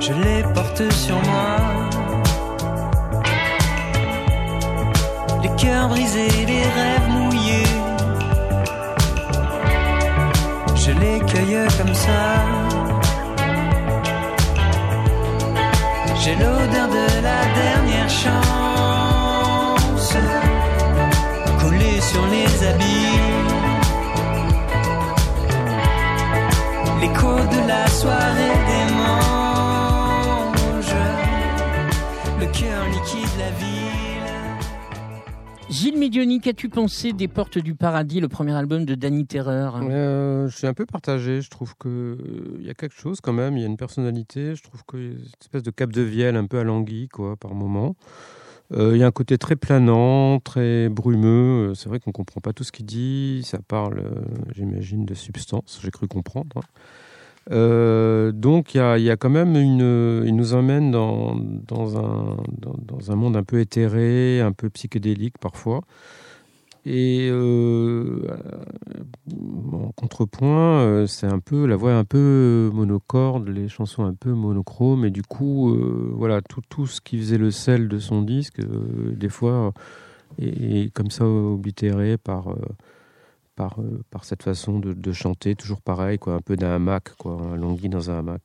Je les porte sur moi. Les cœurs brisés, les rêves mouillés. Je les cueille comme ça. J'ai l'odeur de la dernière chance collée sur les habits. L'écho de la soirée démange le cœur. Gilles Médioni, qu'as-tu pensé des Portes du Paradis, le premier album de Danny Terreur? Euh, je suis un peu partagé. Je trouve que il y a quelque chose quand même. Il y a une personnalité. Je trouve qu'il y a une espèce de cap de vielle un peu alanguie, quoi, par moment. Euh, Il y a un côté très planant, très brumeux. Euh, C'est vrai qu'on comprend pas tout ce qu'il dit. Ça parle, euh, j'imagine, de substance. J'ai cru comprendre. hein. Euh, donc il y a, quand même une. Il nous emmène dans, dans, un, dans, un monde un peu éthéré, un peu psychédélique parfois. Et euh, en contrepoint, euh, c'est un peu la voix un peu monocorde, les chansons un peu monochromes, et du coup, voilà, tout, tout ce qui faisait le sel de son disque, des fois, est, est comme ça oblitéré par, par, euh, par cette façon de, chanter, toujours pareil, quoi, un peu d'un hamac, quoi, un langui dans un hamac.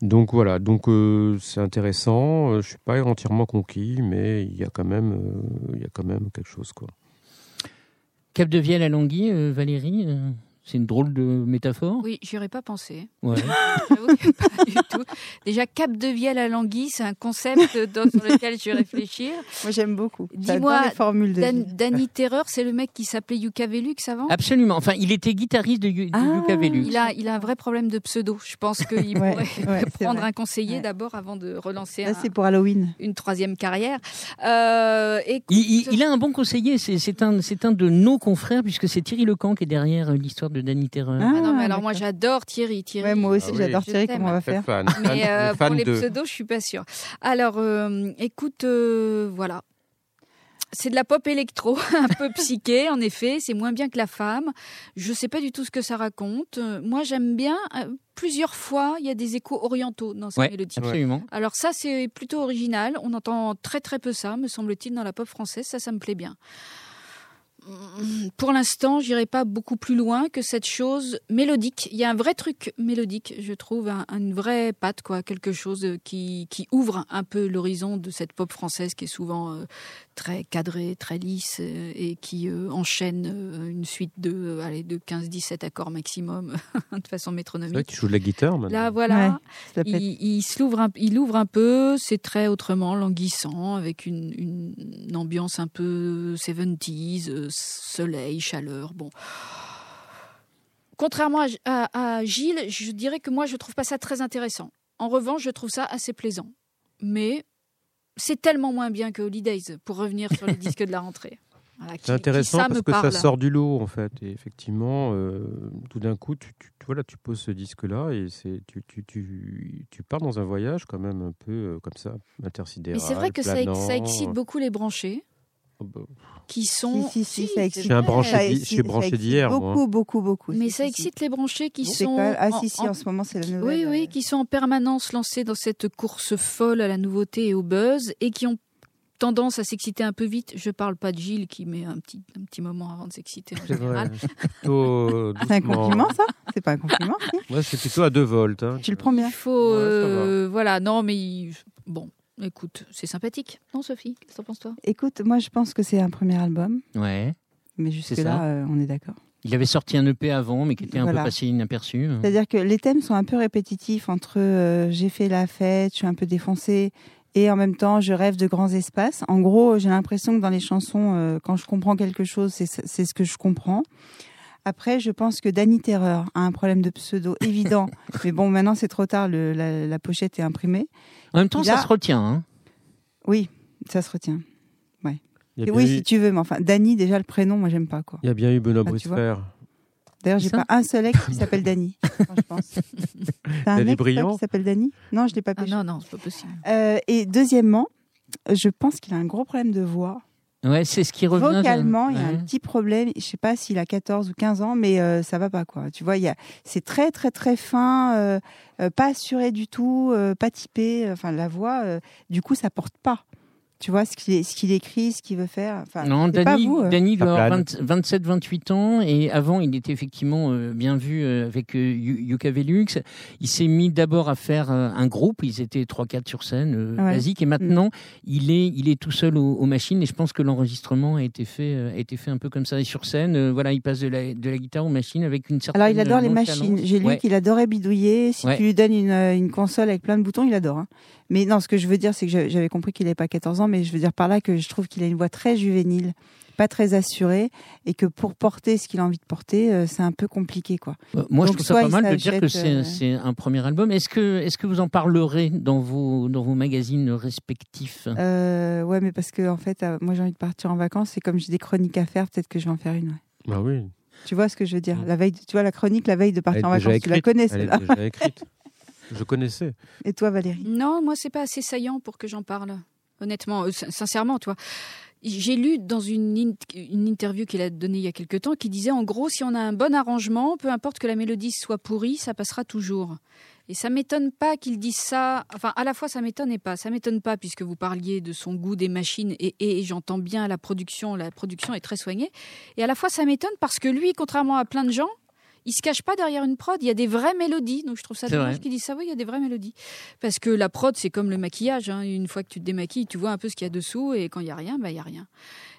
Donc voilà, donc euh, c'est intéressant. Euh, Je suis pas entièrement conquis, mais il y a quand même, il y a quand même quelque chose, quoi. Cap de Vielle à Languille, euh, Valérie C'est une drôle de métaphore? Oui, j'y aurais pas pensé. Ouais. J'avoue que pas du tout. Déjà, Cap de Vielle à Languille, c'est un concept dans- sur lequel je vais réfléchir. Moi, j'aime beaucoup. Dis-moi, J'adore les formules de Dan-. Danny Terreur, c'est le mec qui s'appelait Yuka Velux avant? Absolument. Enfin, il était guitariste de, de Ah, Yuka Velux. il a, il a un vrai problème de pseudo. Je pense qu'il Ouais, pourrait ouais, prendre un conseiller Ouais. d'abord avant de relancer Là, un- c'est pour Halloween. une troisième carrière. Euh, écoute, Il, il- il a un bon conseiller, c'est un, c'est un de nos confrères, puisque c'est Thierry Lecan qui est derrière euh, l'histoire de Danny Terreur. Ah non, mais alors moi j'adore Thierry. Thierry Ouais, moi aussi, Ah oui. j'adore Thierry. Comment on va faire fan. Mais Fan- euh, fan pour les de- pseudos, je suis pas sûre. Alors, euh, écoute, euh, voilà. C'est de la pop électro, un peu psyché, en effet. C'est moins bien que la femme. Je sais pas du tout ce que ça raconte. Moi, j'aime bien. plusieurs fois, il y a des échos orientaux dans ces Ouais, mélodies. absolument. Alors ça, c'est plutôt original. On entend très très peu ça, me semble-t-il, dans la pop française. Ça, ça me plaît bien. Pour l'instant, j'irai pas beaucoup plus loin que cette chose mélodique. Il y a un vrai truc mélodique, je trouve, un- une vraie patte, quoi, quelque chose qui, qui ouvre un peu l'horizon de cette pop française qui est souvent euh, très cadrée, très lisse euh, et qui euh, enchaîne une suite de, allez, de 15-17 accords maximum de façon vrai métronomique. que tu joues de la guitare maintenant. Là, voilà. Il, il se l'ouvre un, il ouvre un peu, c'est très autrement languissant, avec une, une- une ambiance un peu 70s, euh, soleil, chaleur. Bon. Contrairement à, à- à Gilles, je dirais que moi, je trouve pas ça très intéressant. En revanche, je trouve ça assez plaisant. Mais c'est tellement moins bien que Holidays, pour revenir sur les disques de la rentrée. Voilà, C'est qui, intéressant ça parce que parle. ça sort du lot en fait. Et effectivement, euh, tout d'un coup, tu, voilà, tu poses ce disque-là et c'est tu, tu, tu, tu pars dans un voyage quand même un peu euh, comme ça, intersidéral. Mais c'est vrai que ça, ça excite beaucoup les branchés, qui sont... Si, si, si, ça excite. Je suis un branché Ça d'hi- excite- je suis ça branché excite d'hier. Beaucoup, beaucoup, beaucoup. Mais Si, ça si, si. excite les branchés qui sont... même- Ah, en- si, si, en- en ce moment, c'est la nouvelle. Oui, oui, euh, qui sont en permanence lancés dans cette course folle à la nouveauté et au buzz et qui ont tendance à s'exciter un peu vite. Je parle pas de Gilles qui met un petit, un petit moment avant de s'exciter en général. c'est euh, C'est un compliment, ça? C'est pas un compliment si? Moi, c'est plutôt à 2 volts. hein. Tu le prends bien. Il faut... Ouais, euh, voilà, non, mais... Bon, écoute, c'est sympathique. Non, Sophie, qu'est-ce que t'en penses toi? Écoute, moi, je pense que c'est un premier album, Ouais. mais ça. jusque-là, euh, on est d'accord. Il avait sorti un EP avant, mais qui était un Voilà. peu passé inaperçu. C'est-à-dire que les thèmes sont un peu répétitifs entre euh, j'ai fait la fête, je suis un peu défoncé, et en même temps je rêve de grands espaces. En gros, j'ai l'impression que dans les chansons, euh, quand je comprends quelque chose, c'est c'est ce que je comprends. Après, je pense que Danny Terreur a un problème de pseudo évident, mais bon, maintenant c'est trop tard, le- la, la pochette est imprimée. En même temps, ça a- se retient. hein. Oui, ça se retient. Et oui, eu, si tu veux, mais enfin, Danny, déjà le prénom, moi j'aime pas quoi. il y a bien eu Benoît Ah, D'ailleurs, j'ai pas un seul ex qui s'appelle Danny, quand je pense. T'as un Danny ex Briand qui s'appelle Danny? Non, je l'ai pas Ah péché. non, non, c'est pas possible. Euh, et deuxièmement, je pense qu'il a un gros problème de voix. Ouais, c'est ce qui revient. Vocalement, il y a Ouais. un petit problème. Je sais pas s'il a 14 ou 15 ans, mais euh, ça va pas quoi. Tu vois, il y a, c'est très très très fin, euh, euh, pas assuré du tout, euh, pas typé. Enfin, la voix, euh, du coup, ça porte pas. Tu vois ce qu'il est- ce qu'il écrit, ce qu'il veut faire. Enfin, Non, c'est pas Danny, vous. euh. Danny avoir plane. 27-28 ans et avant il était effectivement euh, bien vu euh, avec euh, Yu- Yuka Velux. Il s'est mis d'abord à faire euh, un groupe, ils étaient 3-4 sur scène, euh, Ouais. basique, et maintenant il, est, il est tout seul aux, aux machines et je pense que l'enregistrement a été fait, euh, a été fait un peu comme ça. Et sur scène, euh, voilà, il passe de la, de la guitare aux machines avec une certaine Alors, il adore les machines. J'ai lu Ouais. qu'il adorait bidouiller. Si Ouais. tu lui donnes une, une console avec plein de boutons, il adore. hein. Mais non, ce que je veux dire, c'est que j'avais- compris qu'il n'avait pas 14 ans, mais je veux dire par là que je trouve qu'il a une voix très juvénile, pas très assurée, et que pour porter ce qu'il a envie de porter, euh, c'est un peu compliqué, quoi. Euh, Moi, je trouve ça pas mal de dire que c'est euh, c'est un premier album. Est-ce que, est que vous en parlerez dans vos, dans vos magazines respectifs? Euh, ouais, mais parce que en fait, moi j'ai envie de partir en vacances, et comme j'ai des chroniques à faire, peut-être que je vais en faire une. ouais. Bah oui. Tu vois ce que je veux dire? La veille, de- tu vois la chronique la veille de Elle partir en est vacances, tu la écrite. connais Elle celle-là. est déjà écrite. Je connaissais. Et toi, Valérie? Non, moi, c'est pas assez saillant pour que j'en parle. Honnêtement, euh, sin- sincèrement, toi. J'ai lu dans une, in- une interview qu'il a donnée il y a quelque temps qui disait en gros, si on a un bon arrangement, peu importe que la mélodie soit pourrie, ça passera toujours. Et ça m'étonne pas qu'il dise ça. Enfin, à la fois, ça m'étonne et pas. Ça m'étonne pas puisque vous parliez de son goût des machines et, et j'entends bien la production. La production est très soignée. Et à la fois, ça m'étonne parce que lui, contrairement à plein de gens, il se cache pas derrière une prod. Il y a des vraies mélodies. Donc je trouve ça dommage qu'il dise ça. Oui, il y a des vraies mélodies. Parce que la prod, c'est comme le maquillage. hein. Une fois que tu te démaquilles, tu vois un peu ce qu'il y a dessous. Et quand il y a rien, bah, il y a rien.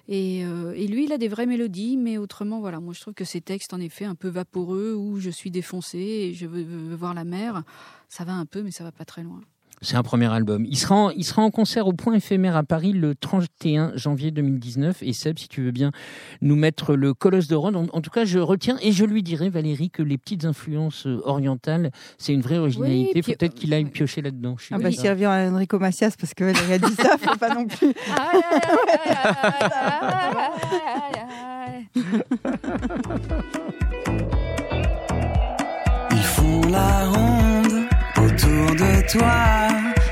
Et, euh, et lui, il a des vraies mélodies. Mais autrement, voilà, moi, je trouve que ces textes, en effet, un peu vaporeux, où je suis défoncé et je veux, veux voir la mer, ça va un peu, mais ça va pas très loin. C'est un premier album. Il sera, en, il sera en concert au Point éphémère à Paris le 31 janvier 2019. Et Seb, si tu veux bien nous mettre le Colosse de Rhodes. En, en tout cas, je retiens et je lui dirai, Valérie, que les petites influences euh, orientales, c'est une vraie originalité. puis- peut-être qu'il aille piocher là-dedans. Je suis Ah bah s'il revient à Enrico Macias, parce que Valérie a dit ça, faut pas non plus. Ils font la ronde autour de toi.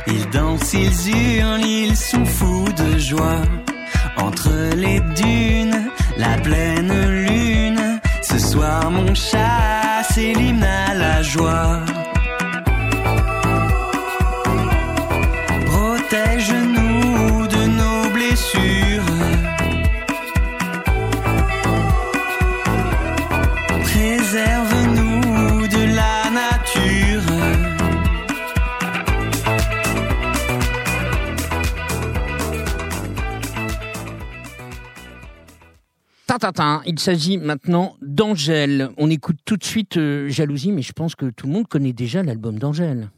Ils dansent, ils hurlent, ils sont fous de joie. Entre les dunes, la pleine lune. Ce soir, mon chat, c'est l'hymne à la joie. Protège-nous Il s'agit maintenant d'Angèle. On écoute tout de suite euh, Jalousie, mais je pense que tout le monde connaît déjà l'album d'Angèle.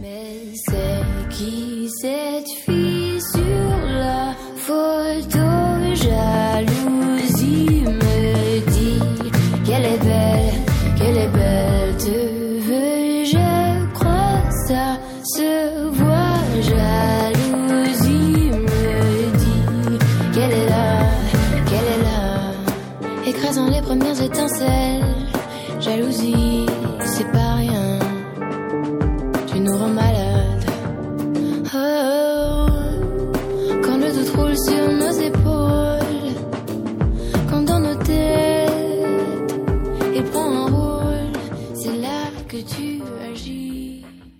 Mais c'est qui cette fille? Écrasant les premières étincelles. Jalousie, c'est pas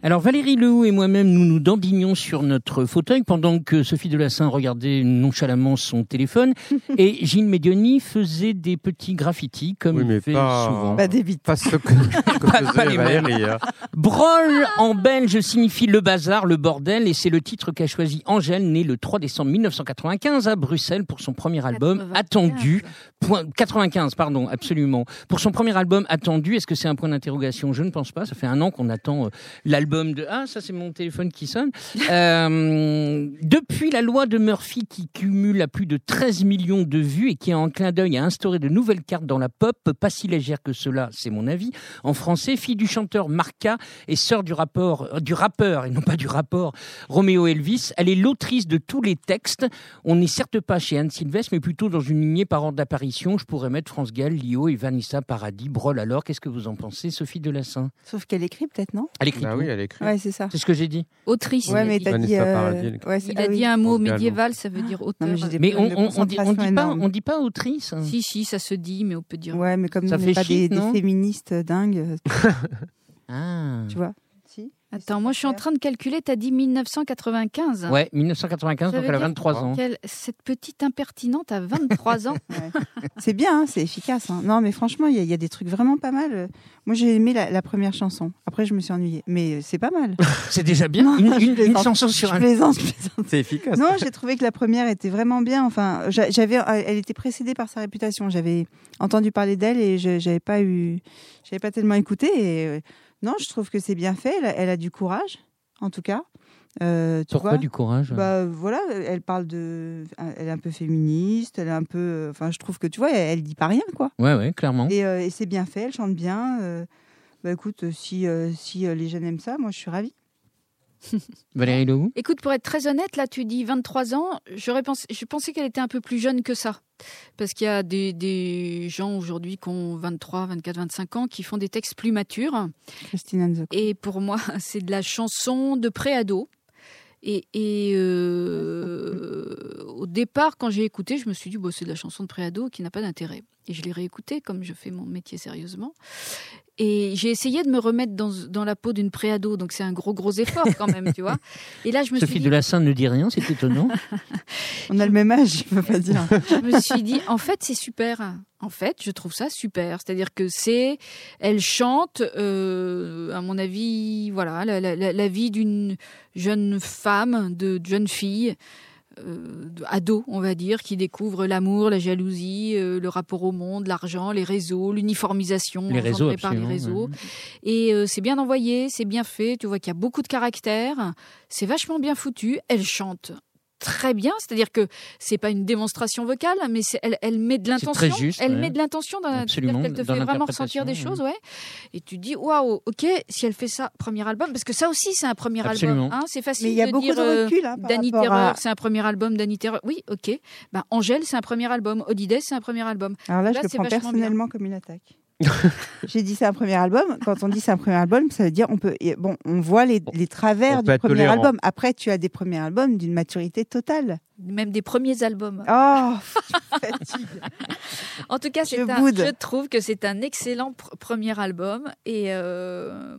Alors Valérie Lehoux et moi-même, nous nous dandignons sur notre fauteuil pendant que Sophie Delassin regardait nonchalamment son téléphone et Gilles Medioni faisait des petits graffitis comme Oui, il mais fait pas- souvent. Bah, des. Pas ce que, que Pas- faisait pas les. Valérie, hein. Broll en belge signifie le bazar, le bordel, et c'est le titre qu'a choisi Angèle, née le 3 décembre 1995 à Bruxelles pour son premier album 95. attendu. Point, 95, pardon, absolument. Pour son premier album attendu, est-ce que c'est un point d'interrogation? Je ne pense pas. Ça fait un an qu'on attend euh, l'album de. Ah, ça c'est mon téléphone qui sonne. Euh, depuis la loi de Murphy qui cumule à plus de 13 millions de vues et qui en clin d'œil a instauré de nouvelles cartes dans la pop, pas si légère que cela, c'est mon avis. En français, fille du chanteur Marca et sœur du rappeur, euh, du rappeur et non pas du rapport Roméo Elvis. Elle est l'autrice de tous les textes. On n'est certes pas chez Anne Sylvestre, mais plutôt dans une lignée par ordre d'apparition. Je pourrais mettre France Gall, Lio et Vanessa Paradis. Brol alors, qu'est-ce que vous en pensez, Sophie Delassin? Sauf qu'elle écrit peut-être, non? Elle écrit Bah tout. oui, elle écrit. Ouais, c'est ça. C'est ce que j'ai dit. Autrice. Ouais, mais dit. t'as dit. euh, écrit. ouais, a ah oui. dit un mot médiéval, ça veut dire Non, auteur. mais on, on, on dit, on concentration dit pas, énormes. on dit pas autrice. hein. Si, si, ça se dit, mais on peut dire. Ouais, mais comme Ça nous, on fait n'est pas des, chic, des non? féministes dingues, euh, Ah. tu vois. Attends, moi je suis en train de calculer, t'as dit 1995. Ouais, 1995, Ça donc elle a dire 23 ans. Quelle- cette petite impertinente à 23 ans. Ouais. c'est bien, hein, c'est efficace. hein. Non, mais franchement, il y, a- y a des trucs vraiment pas mal. Moi, j'ai aimé la, la première chanson. Après, je me suis ennuyée. Mais euh, c'est pas mal. C'est déjà bien. Non, une, une- une chanson sur un. plaisante, plaisante. C'est efficace. Non, j'ai trouvé que la première était vraiment bien. Enfin, j'a- j'avais, elle était précédée par sa réputation. J'avais entendu parler d'elle et je j'avais pas eu, j'avais pas tellement écouté. Et euh, non, je trouve que c'est bien fait. Elle a, elle a du courage. en tout cas. Euh, tu Pourquoi vois du courage bah voilà, elle parle de, elle est un peu féministe, elle est un peu, enfin je trouve que tu vois, elle, elle dit pas rien quoi. Ouais, ouais, clairement. Et, euh, et c'est bien fait, elle chante bien. euh, bah écoute, si euh, si euh, les jeunes aiment ça, moi je suis ravie. Valérie Lehoux Écoute, pour être très honnête, là, tu dis 23 ans. J'aurais pensé, je pensais qu'elle était un peu plus jeune que ça. Parce qu'il y a des, des gens aujourd'hui qui ont 23, 24, 25 ans qui font des textes plus matures. Christine Anzo. Et pour moi, c'est de la chanson de préado. Et, et euh, au départ, quand j'ai écouté, je me suis dit, bon, c'est de la chanson de préado qui n'a pas d'intérêt. Et je l'ai réécouté comme je fais mon métier sérieusement. Et j'ai essayé de me remettre dans, dans la peau d'une préado, donc c'est un gros, gros effort quand même, tu vois. Et là, je me Sophie suis dit, de la Sainte ne dit rien, c'est étonnant. On a le même âge, je peux pas dire. je me suis dit, en fait, c'est super. En fait, je trouve ça super. C'est-à-dire que c'est, elle chante, euh, à mon avis, voilà, la, la- la- la vie d'une jeune femme, de, de jeune fille, euh, de- ado, on va dire, qui découvre l'amour, la jalousie, euh, le rapport au monde, l'argent, les réseaux, l'uniformisation Les réseaux, par les réseaux. Et euh, c'est bien envoyé, c'est bien fait. Tu vois qu'il y a beaucoup de caractère. C'est vachement bien foutu. Elle chante très bien, c'est-à-dire que c'est pas une démonstration vocale, mais c'est- elle, elle met de l'intention. juste, Elle ouais. met de l'intention dans qu'elle te dans fait vraiment ressentir des choses, ouais. Et tu te dis waouh, ok, si elle fait ça, premier album, parce que ça aussi c'est un premier Absolument. album. Hein, c'est facile Mais il y a de beaucoup dire. de euh, recul hein, par Danny rapport Terreur, à- c'est un premier album. Danny Terreur, oui, ok. Ben, Angèle, c'est un premier album. Odides, c'est un premier album. Alors là, Là, je le c'est prends personnellement comme une attaque. J'ai dit c'est un premier album. Quand on dit c'est un premier album, ça veut dire on peut. Bon, on voit les, les travers on du premier tolérant. album. Après, tu as des premiers albums d'une maturité totale. Même des premiers albums. Oh, fatigue. En tout cas, Je un- trouve que c'est un excellent pr- premier album et, euh,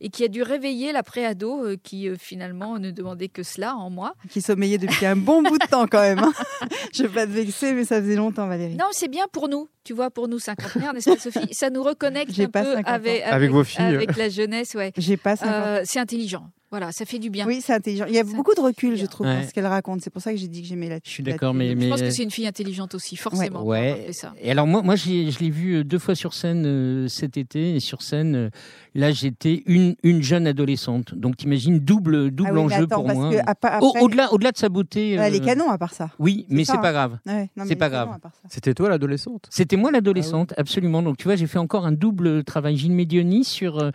et qui a dû réveiller la préado euh, qui euh, finalement ne demandait que cela en moi. qui sommeillait depuis un bon bout de temps quand même. hein. Je vais pas te vexer, mais ça faisait longtemps, Valérie. Non, c'est bien pour nous, tu vois, pour nous cinquantenaires, n'est-ce pas Sophie? Ça nous reconnecte un pas peu 50 ans. avec, Avec vos filles. avec la jeunesse, ouais. J'ai pas 50 Euh, c'est intelligent. Voilà, ça fait du bien. Oui, c'est intelligent. Il y a beaucoup de recul, je trouve, Ouais. dans ce qu'elle raconte. C'est pour ça que j'ai dit que j'aimais la Je suis d'accord, mais, Je pense que c'est une fille intelligente aussi, forcément. Ouais. fait ça. Et alors moi, moi je l'ai vu euh, deux fois sur scène euh, cet été et sur scène, euh, là j'étais une, une jeune adolescente. Donc t'imagines double double Ah oui, enjeu attends, pour parce moi. que Au-delà au-delà de sa beauté. elle est euh, canon à part ça. Oui, mais c'est hein. pas grave. Ouais, C'est pas grave. C'était toi l'adolescente? C'était moi l'adolescente, Ah absolument. Donc tu vois, j'ai fait encore un double travail Gilles Médioni sur euh,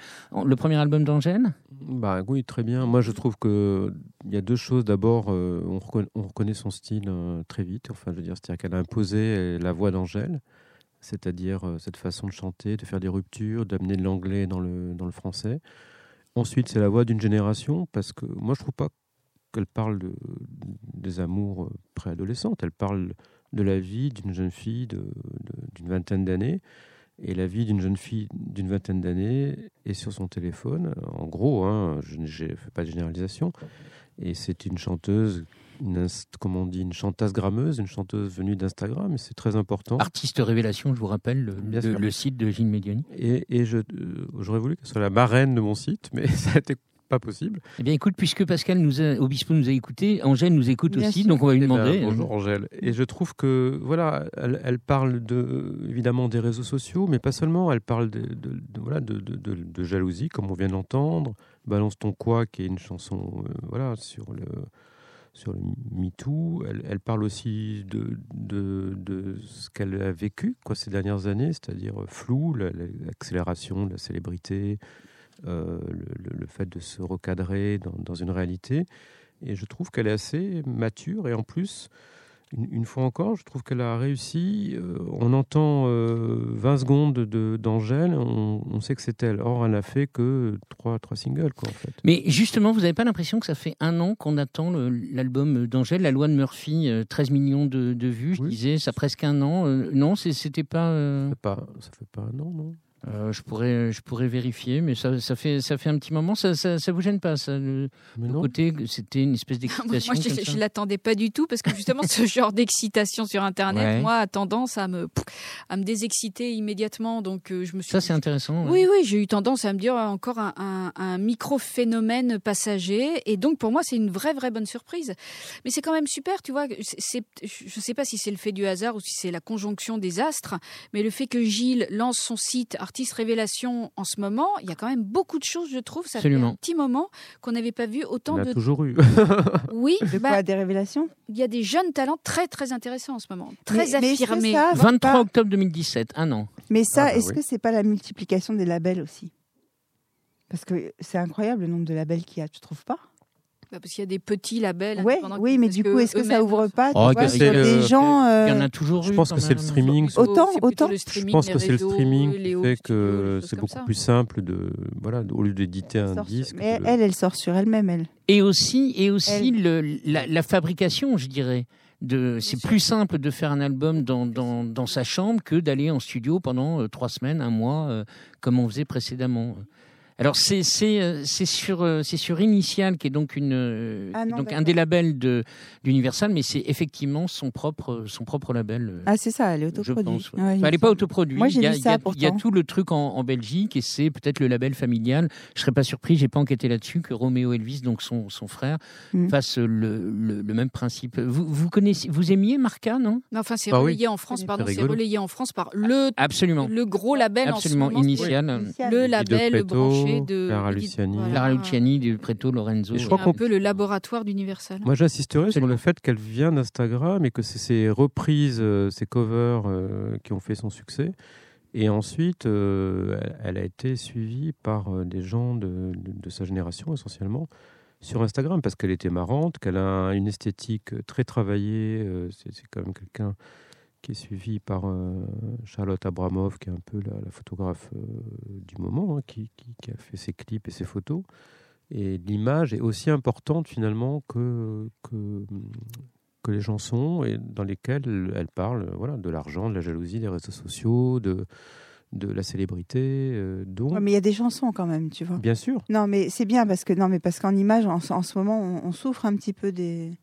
le premier album d'Angèle. Bah oui, très bien. Moi, je trouve que il y a deux choses. D'abord, euh, on, reconna- on reconnaît son style euh, très vite. Enfin, je veux dire, c'est-à-dire qu'elle a imposé euh, la voix d'Angèle, c'est-à-dire cette façon de chanter, de faire des ruptures, d'amener de l'anglais dans le dans le français. Ensuite, c'est la voix d'une génération, parce que moi, je trouve pas qu'elle parle de, des amours préadolescentes. Elle parle de la vie d'une jeune fille d'une vingtaine d'années. Et la vie d'une jeune fille d'une vingtaine d'années est sur son téléphone. En gros, hein, je ne fais pas de généralisation. Et c'est une chanteuse, une, comment on dit, une chanteuse grammeuse, une chanteuse venue d'Instagram. C'est très important. Artiste révélation, je vous rappelle, le, le- le site de Gilles Médioni. Et, euh, j'aurais voulu qu'elle soit la marraine de mon site, mais ça n'était pas possible. Eh bien écoute, puisque Pascal nous a, Obispo nous a écouté, Angèle nous écoute Bien aussi, sûr. donc on va lui Eh ben, demander. bonjour Angèle. Et je trouve que voilà, elle, elle parle de, évidemment des réseaux sociaux, mais pas seulement. Elle parle de, de- de- voilà, de, de- de- de jalousie, comme on vient d'entendre. Balance ton quoi, qui est une chanson euh, voilà, sur le sur le MeToo. Elle, elle parle aussi de, de, de ce qu'elle a vécu quoi, ces dernières années, c'est-à-dire euh, flou, la- la- l'accélération de la célébrité, le, le- fait de se recadrer dans, dans une réalité. Et je trouve qu'elle est assez mature et en plus, une, fois encore, je trouve qu'elle a réussi. euh, on entend euh, 20 secondes de- d'Angèle, on, on sait que c'est elle. Or, elle n'a fait que trois, trois singles, quoi, en fait. Mais justement, vous n'avez pas l'impression que ça fait un an qu'on attend l'album d'Angèle, la loi de Murphy, euh, 13 millions de, de vues, je Oui. disais, ça a presque un an. Euh, non, c'était pas... euh, Ça fait pas, ça fait pas un an, non? Euh, je, pourrais, je pourrais vérifier, mais ça, ça, fait, ça fait un petit moment. Ça, ça, ça vous gêne pas, ça le, le côté, que c'était une espèce Moi, d'excitation je, ça je l'attendais pas du tout parce que justement, ce genre d'excitation sur Internet, Ouais. moi, a tendance à me, à me désexciter immédiatement. Donc, euh, je me suis Ça, dit, c'est intéressant. ouais. Oui, oui, j'ai eu tendance à me dire euh, encore un, un- un micro-phénomène passager. Et donc, pour moi, c'est une vraie, vraie bonne surprise. Mais c'est quand même super, tu vois. c'est- je ne sais pas si c'est le fait du hasard ou si c'est la conjonction des astres, mais le fait que Gilles lance son site artiste révélation en ce moment, il y a quand même beaucoup de choses, je trouve. Ça Absolument. fait un petit moment qu'on n'avait pas vu On autant a de. toujours eu. Oui, De bah, quoi Des révélations? il y a des jeunes talents très très intéressants en ce moment, très Mais- affirmés. ça, c'est 23 pas- octobre 2017, un an. Mais ça, Ah bah est-ce oui. que c'est pas la multiplication des labels aussi? Parce que c'est incroyable le nombre de labels qu'il y a, tu trouves pas? Parce qu'il y a des petits labels. Ouais, oui, mais du coup, est-ce que ça ouvre pas tu Oh, vois, le- des gens Il y en euh, a toujours Je pense que c'est le même. streaming. Autant- autant. Je streaming, pense que c'est le streaming qui fait que c'est beaucoup ça. plus simple de voilà au lieu d'éditer un disque. Mais de- elle, elle sort sur elle-même, elle. Et aussi, et aussi le, la, la fabrication, je dirais. De, c'est plus simple de faire un album dans, dans, dans sa chambre que d'aller en studio pendant euh, trois semaines, un mois, euh, comme on faisait précédemment. Alors c'est c'est euh, c'est sur euh, c'est sur Initial qui est donc une euh, Ah non, donc un des labels de d'Universal, mais c'est effectivement son propre son propre label. Ah, c'est ça, elle est autoproduite. pense. ouais. Ouais, il Enfin, elle n'est pas autoproduite. Moi, j'ai ça, il y a tout le truc en, en Belgique et c'est peut-être le label familial. Je serais pas surpris, j'ai pas enquêté là-dessus, que Roméo Elvis, donc son, son frère, Mm. fasse le, le, le même principe. Vous, vous connaissez, vous aimiez Marca, non? Non, Enfin, c'est Ah oui. relayé en France, C'est pardon, c'est rigolo. relayé en France par le, Absolument. le gros label Absolument, en ce moment. initial. Le label Preto, de Clara Luciani. voilà. Lara Luciani, de Preto, Lorenzo. Et je crois un qu'on- peu le laboratoire d'Universal. Moi, j'insisterai sur le fait qu'elle vient d'Instagram et que c'est ses reprises, euh, ses covers euh, qui ont fait son succès. Et ensuite, euh, elle, a été suivie par des gens de, de- de sa génération essentiellement sur Instagram parce qu'elle était marrante, qu'elle a une esthétique très travaillée. euh, c'est c'est quand même quelqu'un qui est suivi par euh, Charlotte Abramov, qui est un peu la, la photographe euh, du moment, hein, qui, qui- qui a fait ses clips et ses photos. Et l'image est aussi importante finalement que, que, que les chansons et dans lesquelles elle parle voilà, de l'argent, de la jalousie, des réseaux sociaux, de, de la célébrité. euh, donc, Ouais, mais il y a des chansons quand même, tu vois. bien sûr, Non, mais c'est bien parce que non, mais parce qu'en image, en, en ce moment, on, on souffre un petit peu des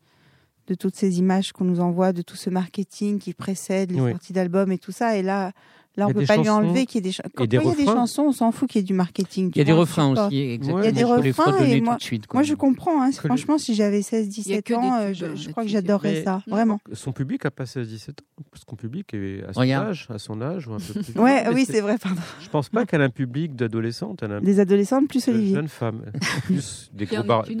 de toutes ces images qu'on nous envoie, de tout ce marketing qui précède les Oui. sorties d'albums et tout ça. Et là, là, on a peut des pas lui chansons enlever qu'il y ait des, quand des il y a des chansons, on s'en fout qu'il y ait du marketing. Il y a des refrains pas. aussi, exactement. Il y a des refrains et tout moi- de suite. Moi, je comprends. hein. Franchement, si j'avais Il y a 16-17 que des ans, euh, je, je crois que j'adorerais ça. Vraiment. son public a passé à 17 ans, parce que son public est à son Regarde. âge, à son âge ou un peu plus. Ouais, oui, c'est vrai. Pardon. Je pense pas qu'elle a un public d'adolescentes, un Des adolescentes plus Olivier. jeunes femmes, plus des,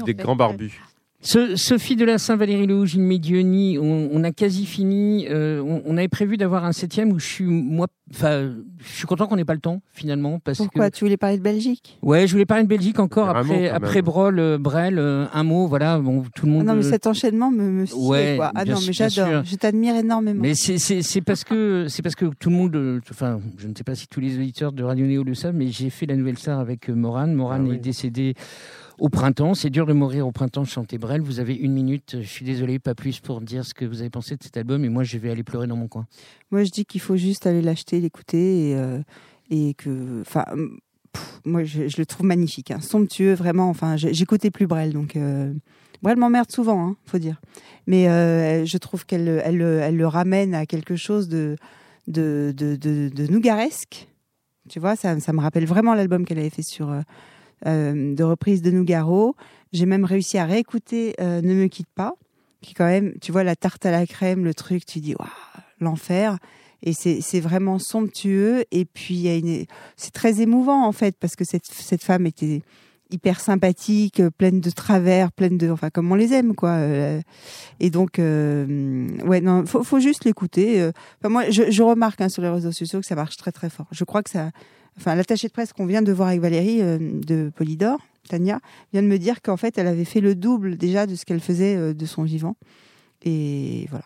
des grands barbus. Ce- Sophie de la Saint-Valéry Louge, une Médioni, on, on a quasi fini. euh, on, on avait prévu d'avoir un septième où je suis, moi, enfin, je suis content qu'on n'ait pas le temps finalement parce Pourquoi que. Tu voulais parler de Belgique? Ouais, je voulais parler de Belgique encore mot, après, après. Brol, euh, Brel, euh, un mot, voilà. Bon, tout le Ah monde. Non, mais euh, cet enchaînement me, me Ouais, quoi. Ah bien non, mais j'adore. Je t'admire énormément. Mais c'est c'est c'est parce que c'est parce que tout le monde, euh, enfin, je ne sais pas si tous les auditeurs de Radio Néo le savent, mais j'ai fait la nouvelle star avec Morane. Morane Ah oui. est décédée au printemps. C'est dur de mourir au printemps. Chanter Brel. Vous avez une minute. Je suis désolé, pas plus pour dire ce que vous avez pensé de cet album. Et moi, je vais aller pleurer dans mon coin. Moi, je dis qu'il faut juste aller l'acheter, l'écouter et, euh, que, enfin, moi, je, le trouve magnifique, hein, somptueux, vraiment. Enfin, j'écoutais plus Brel, donc euh, Brel m'emmerde souvent, hein, faut dire. Mais euh, je trouve qu'elle, elle, le- elle le ramène à quelque chose de de, de, de, de nougaresque. Tu vois, ça, ça me rappelle vraiment l'album qu'elle avait fait sur euh, de reprise de Nougaro. J'ai même réussi à réécouter euh, Ne me quitte pas, qui quand même, tu vois, la tarte à la crème, le truc, tu dis, waouh, l'enfer. Et c'est vraiment somptueux. Et puis, c'est très émouvant, en fait, parce que cette, cette femme était hyper sympathique, euh, pleine de travers, pleine de... Enfin, comme on les aime, quoi. Euh, Et donc, euh, ouais, non, faut, faut juste l'écouter. Euh, Enfin, moi, je, je remarque hein, sur les réseaux sociaux que ça marche très, très fort. Je crois que ça... Enfin, l'attaché de presse qu'on vient de voir avec Valérie euh, de Polydor, Tania, vient de me dire qu'en fait, elle avait fait le double déjà de ce qu'elle faisait euh, de son vivant. Et voilà.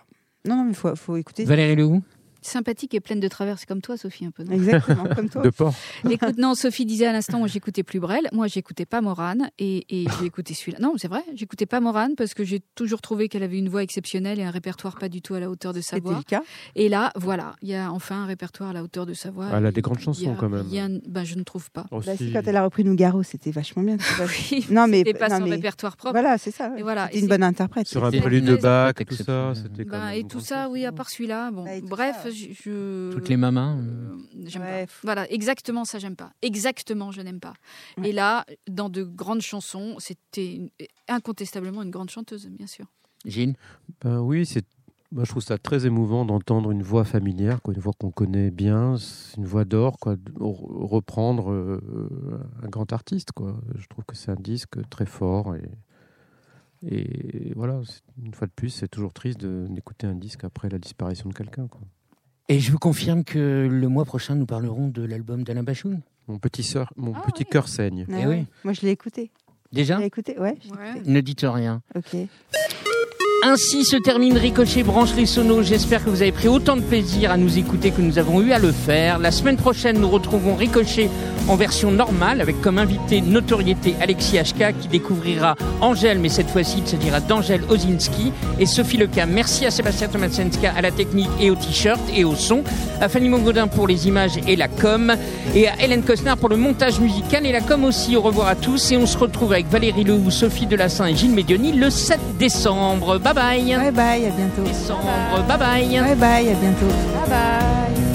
Non, non, mais faut, faut écouter. Valérie Lehoux Sympathique et pleine de travers, c'est comme toi, Sophie, un peu. non Exactement, comme toi. De porc. Écoute, non, Sophie disait à l'instant, moi j'écoutais plus Brel, moi j'écoutais pas Morane et, et j'ai écouté celui-là. Non, c'est vrai, j'écoutais pas Morane parce que j'ai toujours trouvé qu'elle avait une voix exceptionnelle et un répertoire pas du tout à la hauteur de sa C'était voix. le cas. Et là, voilà, il y a enfin un répertoire à la hauteur de sa voix. Elle a des grandes y chansons, a quand même. rien- ben, je ne trouve pas. Aussi. Bah, si, quand elle a repris Nougaro, c'était vachement bien. Oui, Non, mais- c'était pas non, son mais- répertoire propre. Voilà, c'est ça. Et voilà, une bonne interprète. Sur un prélude de c'est- bac, c'est tout ça, c'était et tout ça, oui, à part celui-là. Bon, Bah, bref. Je, je- Toutes les mamans. euh, Euh, j'aime Ouais. pas. Voilà, exactement ça, j'aime pas. Exactement, je n'aime pas. Ouais. Et là, dans de grandes chansons, c'était incontestablement une grande chanteuse, bien sûr. Gilles? Ben oui, c'est Moi, je trouve ça très émouvant d'entendre une voix familière, quoi, une voix qu'on connaît bien, c'est une voix d'or, quoi, reprendre euh, un grand artiste, quoi. Je trouve que c'est un disque très fort et, et voilà, une fois de plus, c'est toujours triste d'écouter un disque après la disparition de quelqu'un, quoi. Et je vous confirme que le mois prochain, nous parlerons de l'album d'Alain Bachoun. Mon petit, mon Ah petit oui. cœur saigne. Ah Eh oui. Moi, je l'ai écouté. Déjà écouté Ouais. Ouais. Ne dites rien. Ok. Ainsi se termine Ricochet Branche les Sonos. J'espère que vous avez pris autant de plaisir à nous écouter que nous avons eu à le faire. La semaine prochaine, nous retrouvons Ricochet en version normale avec comme invité notoriété Alexis HK qui découvrira Angèle, mais cette fois-ci il s'agira d'Angèle Ozinski et Sophie Lecam. Merci à Sébastien Tomasenska à la technique et au t-shirt et au son, à Fanny Mongodin pour les images et la com et à Hélène Cosnard pour le montage musical et la com aussi. Au revoir à tous et on se retrouve avec Valérie Lehou, Sophie Delassin et Gilles Médioni le 7 décembre. Bye bye Bye bye, à bientôt. décembre. Bye bye. Bye bye, à bientôt. Bye bye.